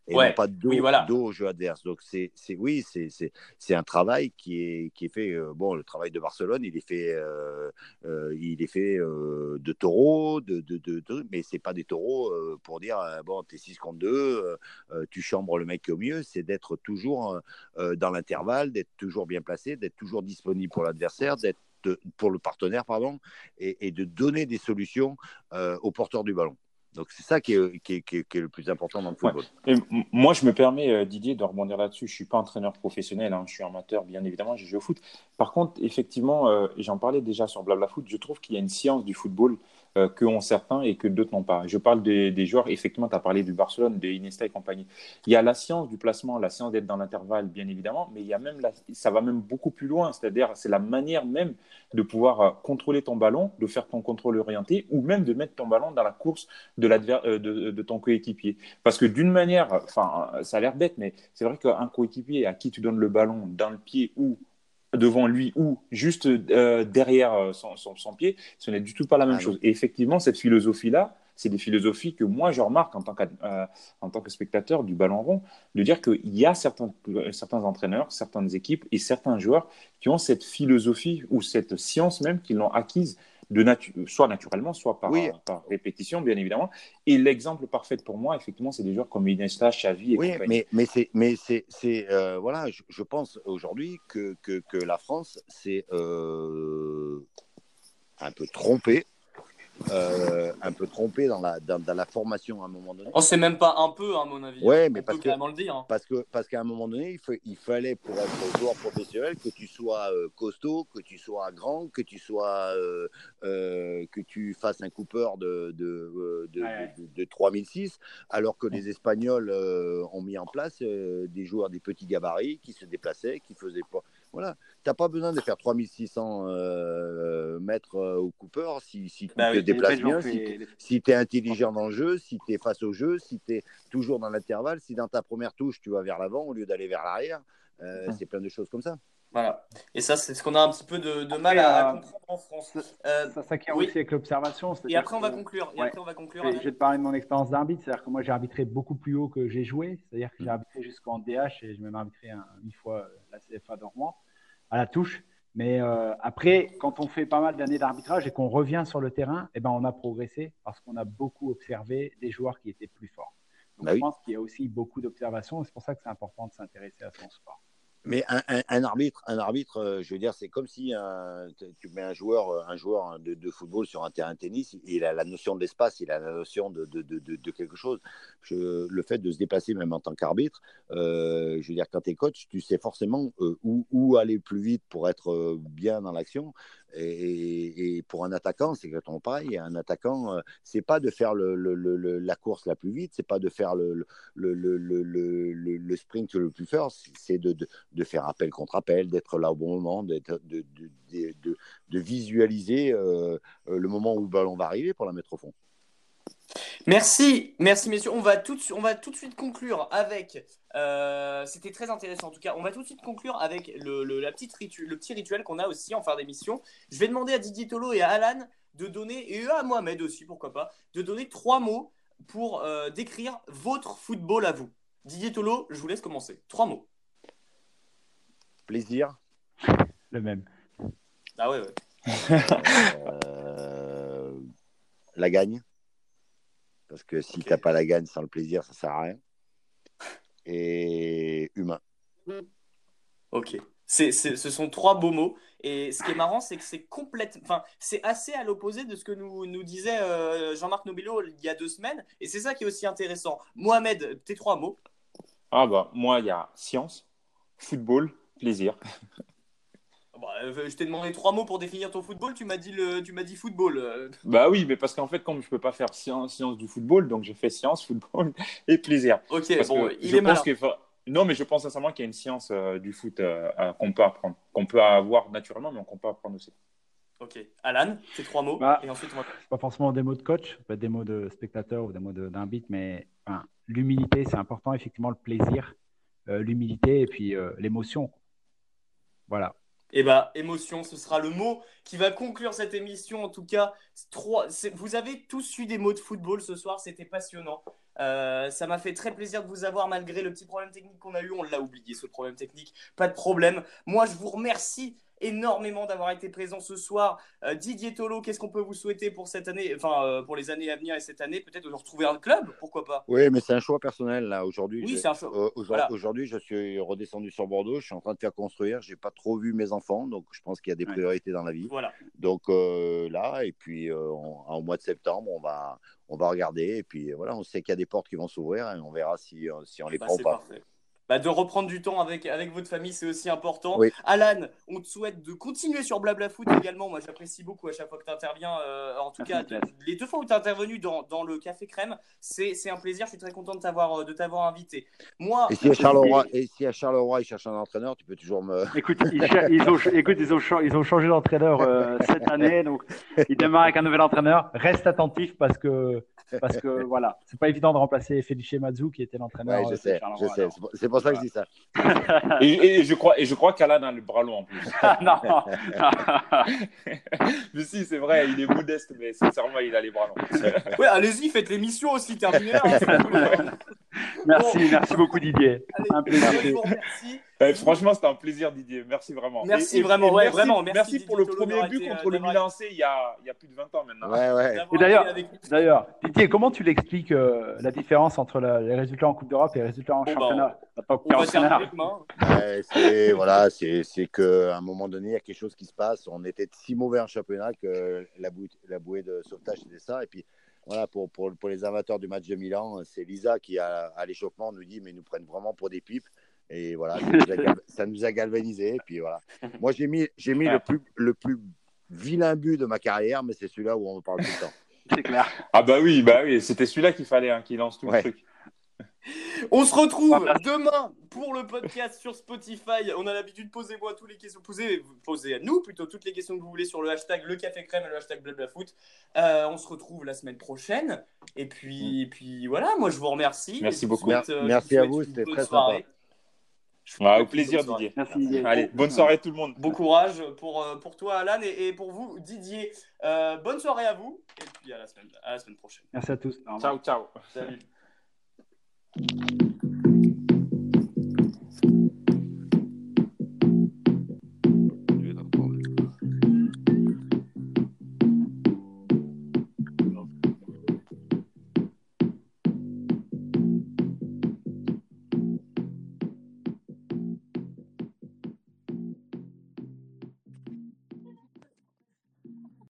et non pas dos, dos, au jeu adverse. Donc, c'est, oui, c'est, un travail qui est, qui est fait. Euh, bon, le travail de Barcelone, il est fait, euh, euh, il est fait de taureaux, de, de, de, mais c'est pas des taureaux pour dire bon, t'es 6 contre 2, tu chambres le mec au mieux. C'est d'être toujours dans l'intervalle, d'être toujours bien placé, d'être toujours disponible pour l'adversaire, d'être pour le partenaire, pardon, et, et, de donner des solutions au porteur du ballon. Donc c'est ça qui est, qui, est, le plus important dans le football. moi, je me permets, euh, Didier, de rebondir là-dessus. Je ne suis pas entraîneur professionnel, hein. je suis amateur, bien évidemment, j'ai joué au foot. Par contre, effectivement, euh, j'en parlais déjà sur Blabla Foot, je trouve qu'il y a une science du football euh, que ont certains et que d'autres n'ont pas. Je parle des, joueurs, effectivement, tu as parlé du Barcelone, de Iniesta et compagnie. Il y a la science du placement, la science d'être dans l'intervalle, bien évidemment, mais il y a même ça va même beaucoup plus loin, c'est-à-dire c'est la manière même de pouvoir euh, contrôler ton ballon, de faire ton contrôle orienté ou même de mettre ton ballon dans la course de, euh, de, de ton coéquipier. Parce que d'une manière, enfin, ça a l'air bête, mais c'est vrai qu'un coéquipier à qui tu donnes le ballon dans le pied ou devant lui ou juste euh, derrière euh, son, son, pied, ce n'est du tout pas la même ah chose. Et effectivement, cette philosophie-là, c'est des philosophies que moi, je remarque en tant, euh, en tant que spectateur du ballon rond, de dire qu'il y a certains, certains entraîneurs, certaines équipes et certains joueurs qui ont cette philosophie ou cette science même qu'ils l'ont acquise de soit naturellement, soit par, par, répétition, bien évidemment. Et l'exemple parfait pour moi, effectivement, c'est des joueurs comme Iniesta, Xavi et Oui, mais, mais c'est, mais c'est, euh, voilà, je, pense aujourd'hui que, que, que, la France s'est euh, un peu trompée euh, un peu trompé dans la, dans, la formation à un moment donné. On oh, sait même pas un peu, à mon avis. Ouais, mais parce, que, le dire, hein. parce que parce qu'à un moment donné, il, faut, il, fallait pour être joueur professionnel que tu sois euh, costaud, que tu sois grand, que tu sois euh, que tu fasses un Cooper de de, de, de, 3006, alors que les Espagnols ont mis en place des joueurs des petits gabarits qui se déplaçaient, qui faisaient pas. Voilà, tu n'as pas besoin de faire 3600 euh, mètres euh, au Cooper si, si tu bah te déplaces bien, si, tu es intelligent dans le jeu, si tu es face au jeu, si tu es toujours dans l'intervalle, si dans ta première touche tu vas vers l'avant au lieu d'aller vers l'arrière. Euh, c'est plein de choses comme ça. Voilà. Et ça, c'est ce qu'on a un petit peu de, mal à, comprendre en France. ça s'acquiert aussi avec l'observation. Et après, on va conclure. Et après, on va conclure. Je vais te parler de mon expérience d'arbitre. C'est-à-dire que moi, j'ai arbitré beaucoup plus haut que j'ai joué. C'est-à-dire que j'ai mm. arbitré jusqu'en DH et j'ai même arbitré une fois la CFA d'Ormois à la touche. Mais euh, après, quand on fait pas mal d'années d'arbitrage et qu'on revient sur le terrain, eh ben, on a progressé parce qu'on a beaucoup observé des joueurs qui étaient plus forts. Donc, bah je pense qu'il y a aussi beaucoup d'observations et c'est pour ça que c'est important de s'intéresser à son sport. Mais un, arbitre, un arbitre, euh, je veux dire, c'est comme si tu mets un joueur, euh, un joueur de, football sur un terrain de tennis, il a la notion de l'espace, il a la notion de, quelque chose. le fait de se déplacer, même en tant qu'arbitre, euh, je veux dire, quand tu es coach, tu sais forcément où, aller plus vite pour être bien dans l'action. Et, pour un attaquant, c'est exactement pareil. Un attaquant, euh, c'est pas de faire la course la plus vite, c'est pas de faire le, sprint le plus fort, c'est de, faire appel contre appel, d'être là au bon moment, de, visualiser euh, le moment où le ballon va arriver pour la mettre au fond. Merci, merci messieurs. On va tout, de, on va tout de suite conclure avec. Euh, c'était très intéressant en tout cas. On va tout de suite conclure avec le, la petite le petit rituel qu'on a aussi en fin d'émission. Je vais demander à Didier Tolo et à Alan de donner, et à Mohamed aussi, pourquoi pas, de donner trois mots pour euh, décrire votre football à vous. Didier Tolo, je vous laisse commencer. Trois mots. Plaisir. Le même. Ah ouais, ouais. *laughs* Euh, la gagne. Parce que si tu n'as pas la gagne sans le plaisir, ça sert à rien. Et humain. Ok. C'est, ce sont trois beaux mots. Et ce qui est marrant, c'est que c'est complètement. Enfin, c'est assez à l'opposé de ce que nous, nous disait euh, Jean-Marc Nobilo il y a deux semaines. Et c'est ça qui est aussi intéressant. Mohamed, tes trois mots Ah, bah, moi, il y a science, football, plaisir. *laughs* Bah, euh, je t'ai demandé trois mots pour définir ton football, tu m'as dit, le, tu m'as dit football. Euh. *laughs* Bah oui, mais parce qu'en fait, comme je peux pas faire science, science du football, donc j'ai fait science, football *laughs* et plaisir. Ok, bon, il est pense Non, mais je pense sincèrement qu'il y a une science euh, du foot qu'on peut apprendre, qu'on peut avoir naturellement, mais qu'on peut apprendre aussi. Ok. Alan, ces trois mots. Bah, et ensuite, Pas forcément des mots de coach, pas des mots de spectateur ou des mots d'un beat, mais l'humilité, c'est important, effectivement, le plaisir, l'humilité et puis l'émotion. Voilà. Eh bien, émotion, ce sera le mot qui va conclure cette émission. En tout cas, trois, vous avez tous eu des mots de football ce soir, c'était passionnant. Euh, ça m'a fait très plaisir de vous avoir malgré le petit problème technique qu'on a eu. On l'a oublié, ce problème technique. Pas de problème. Moi, je vous remercie énormément d'avoir été présent ce soir. Euh, Didier Tolo, qu'est-ce qu'on peut vous souhaiter pour cette année, enfin euh, pour les années à venir et cette année, peut-être de retrouver un club, pourquoi pas? Oui, mais c'est un choix personnel là aujourd'hui. Oui, c'est un choix. Euh, aujourd'hui, je suis redescendu sur Bordeaux, je suis en train de faire construire, j'ai pas trop vu mes enfants, donc je pense qu'il y a des priorités dans la vie. Voilà. Donc là, et puis au mois de septembre, on va on va regarder et puis voilà, on sait qu'il y a des portes qui vont s'ouvrir et on verra si, si on les bah, prend ou pas. Parfait. Bah, de reprendre du temps avec, avec votre famille, c'est aussi important. Alan, on te souhaite de continuer sur Blabla Foot également. Moi, j'apprécie beaucoup à chaque fois que tu interviens. Euh, en tout cas, les deux fois où tu es intervenu dans, dans, le Café Crème, c'est un plaisir. Je suis très content de t'avoir euh, invité. Moi, et si à Charleroi, et si à Charleroi, ils cherchent un entraîneur, tu peux toujours me. Écoute, ils, ils, ont, écoute, ils, ont, ils ont changé d'entraîneur euh, cette année. Donc, ils démarrent avec un nouvel entraîneur. Reste attentif parce que parce que voilà, c'est pas évident de remplacer Felice Mazou qui était l'entraîneur. Ouais, je sais, je sais. C'est pour ça que je dis ça. *laughs* et, je crois, et je crois qu'Alan a le bras long en plus. *laughs* non. *laughs* mais si, c'est vrai, il est modeste, mais sincèrement, il a les bras longs. ouais, allez-y, faites l'émission aussi, terminez là. Merci, merci beaucoup Didier. un plaisir. Eh, franchement, c'était un plaisir, Didier. Merci vraiment. Merci vraiment, merci, vraiment. Merci, pour le premier but contre le Milan AC il y, a, il y a plus de 20 ans maintenant. Ouais, ouais. Et d'ailleurs, d'ailleurs, Didier, comment tu l'expliques euh, la différence entre les résultats en Coupe d'Europe et les résultats en bah, championnat? C'est voilà, c'est qu'à un moment donné, il y a quelque chose qui se passe. On était si mauvais en championnat que la, bouée, la bouée de sauvetage, c'était ça. Et puis, voilà, pour, pour, pour, les amateurs du match de Milan, c'est Lisa qui, à, à l'échauffement, nous dit mais ils nous prennent vraiment pour des pipes. Et voilà, *laughs* ça nous a, galvanisé. Et puis voilà. Moi, j'ai mis, j'ai mis le, plus, le plus vilain but de ma carrière, mais c'est celui-là où on parle tout le temps. C'est clair. Ah bah oui, bah oui, c'était celui-là qu'il fallait, hein, qui lance tout le truc. *laughs* On se retrouve demain pour le podcast sur Spotify. On a l'habitude de poser moi toutes les questions. Posez, posez à nous plutôt toutes les questions que vous voulez sur le hashtag le café crème et le hashtag blablafoot. Euh, on se retrouve la semaine prochaine. Et puis, mm. puis voilà, moi je vous remercie. Merci beaucoup. Euh, Merci à vous, c'était très soirée. sympa au plaisir, Didier. Merci, Allez, bonne soirée tout le monde. Bon courage pour, euh, pour toi, Alan, et, pour vous, Didier. Euh, bonne soirée à vous, et puis à la semaine, à la semaine prochaine. Merci à tous. Ciao, ciao. Salut. *laughs* Thank you.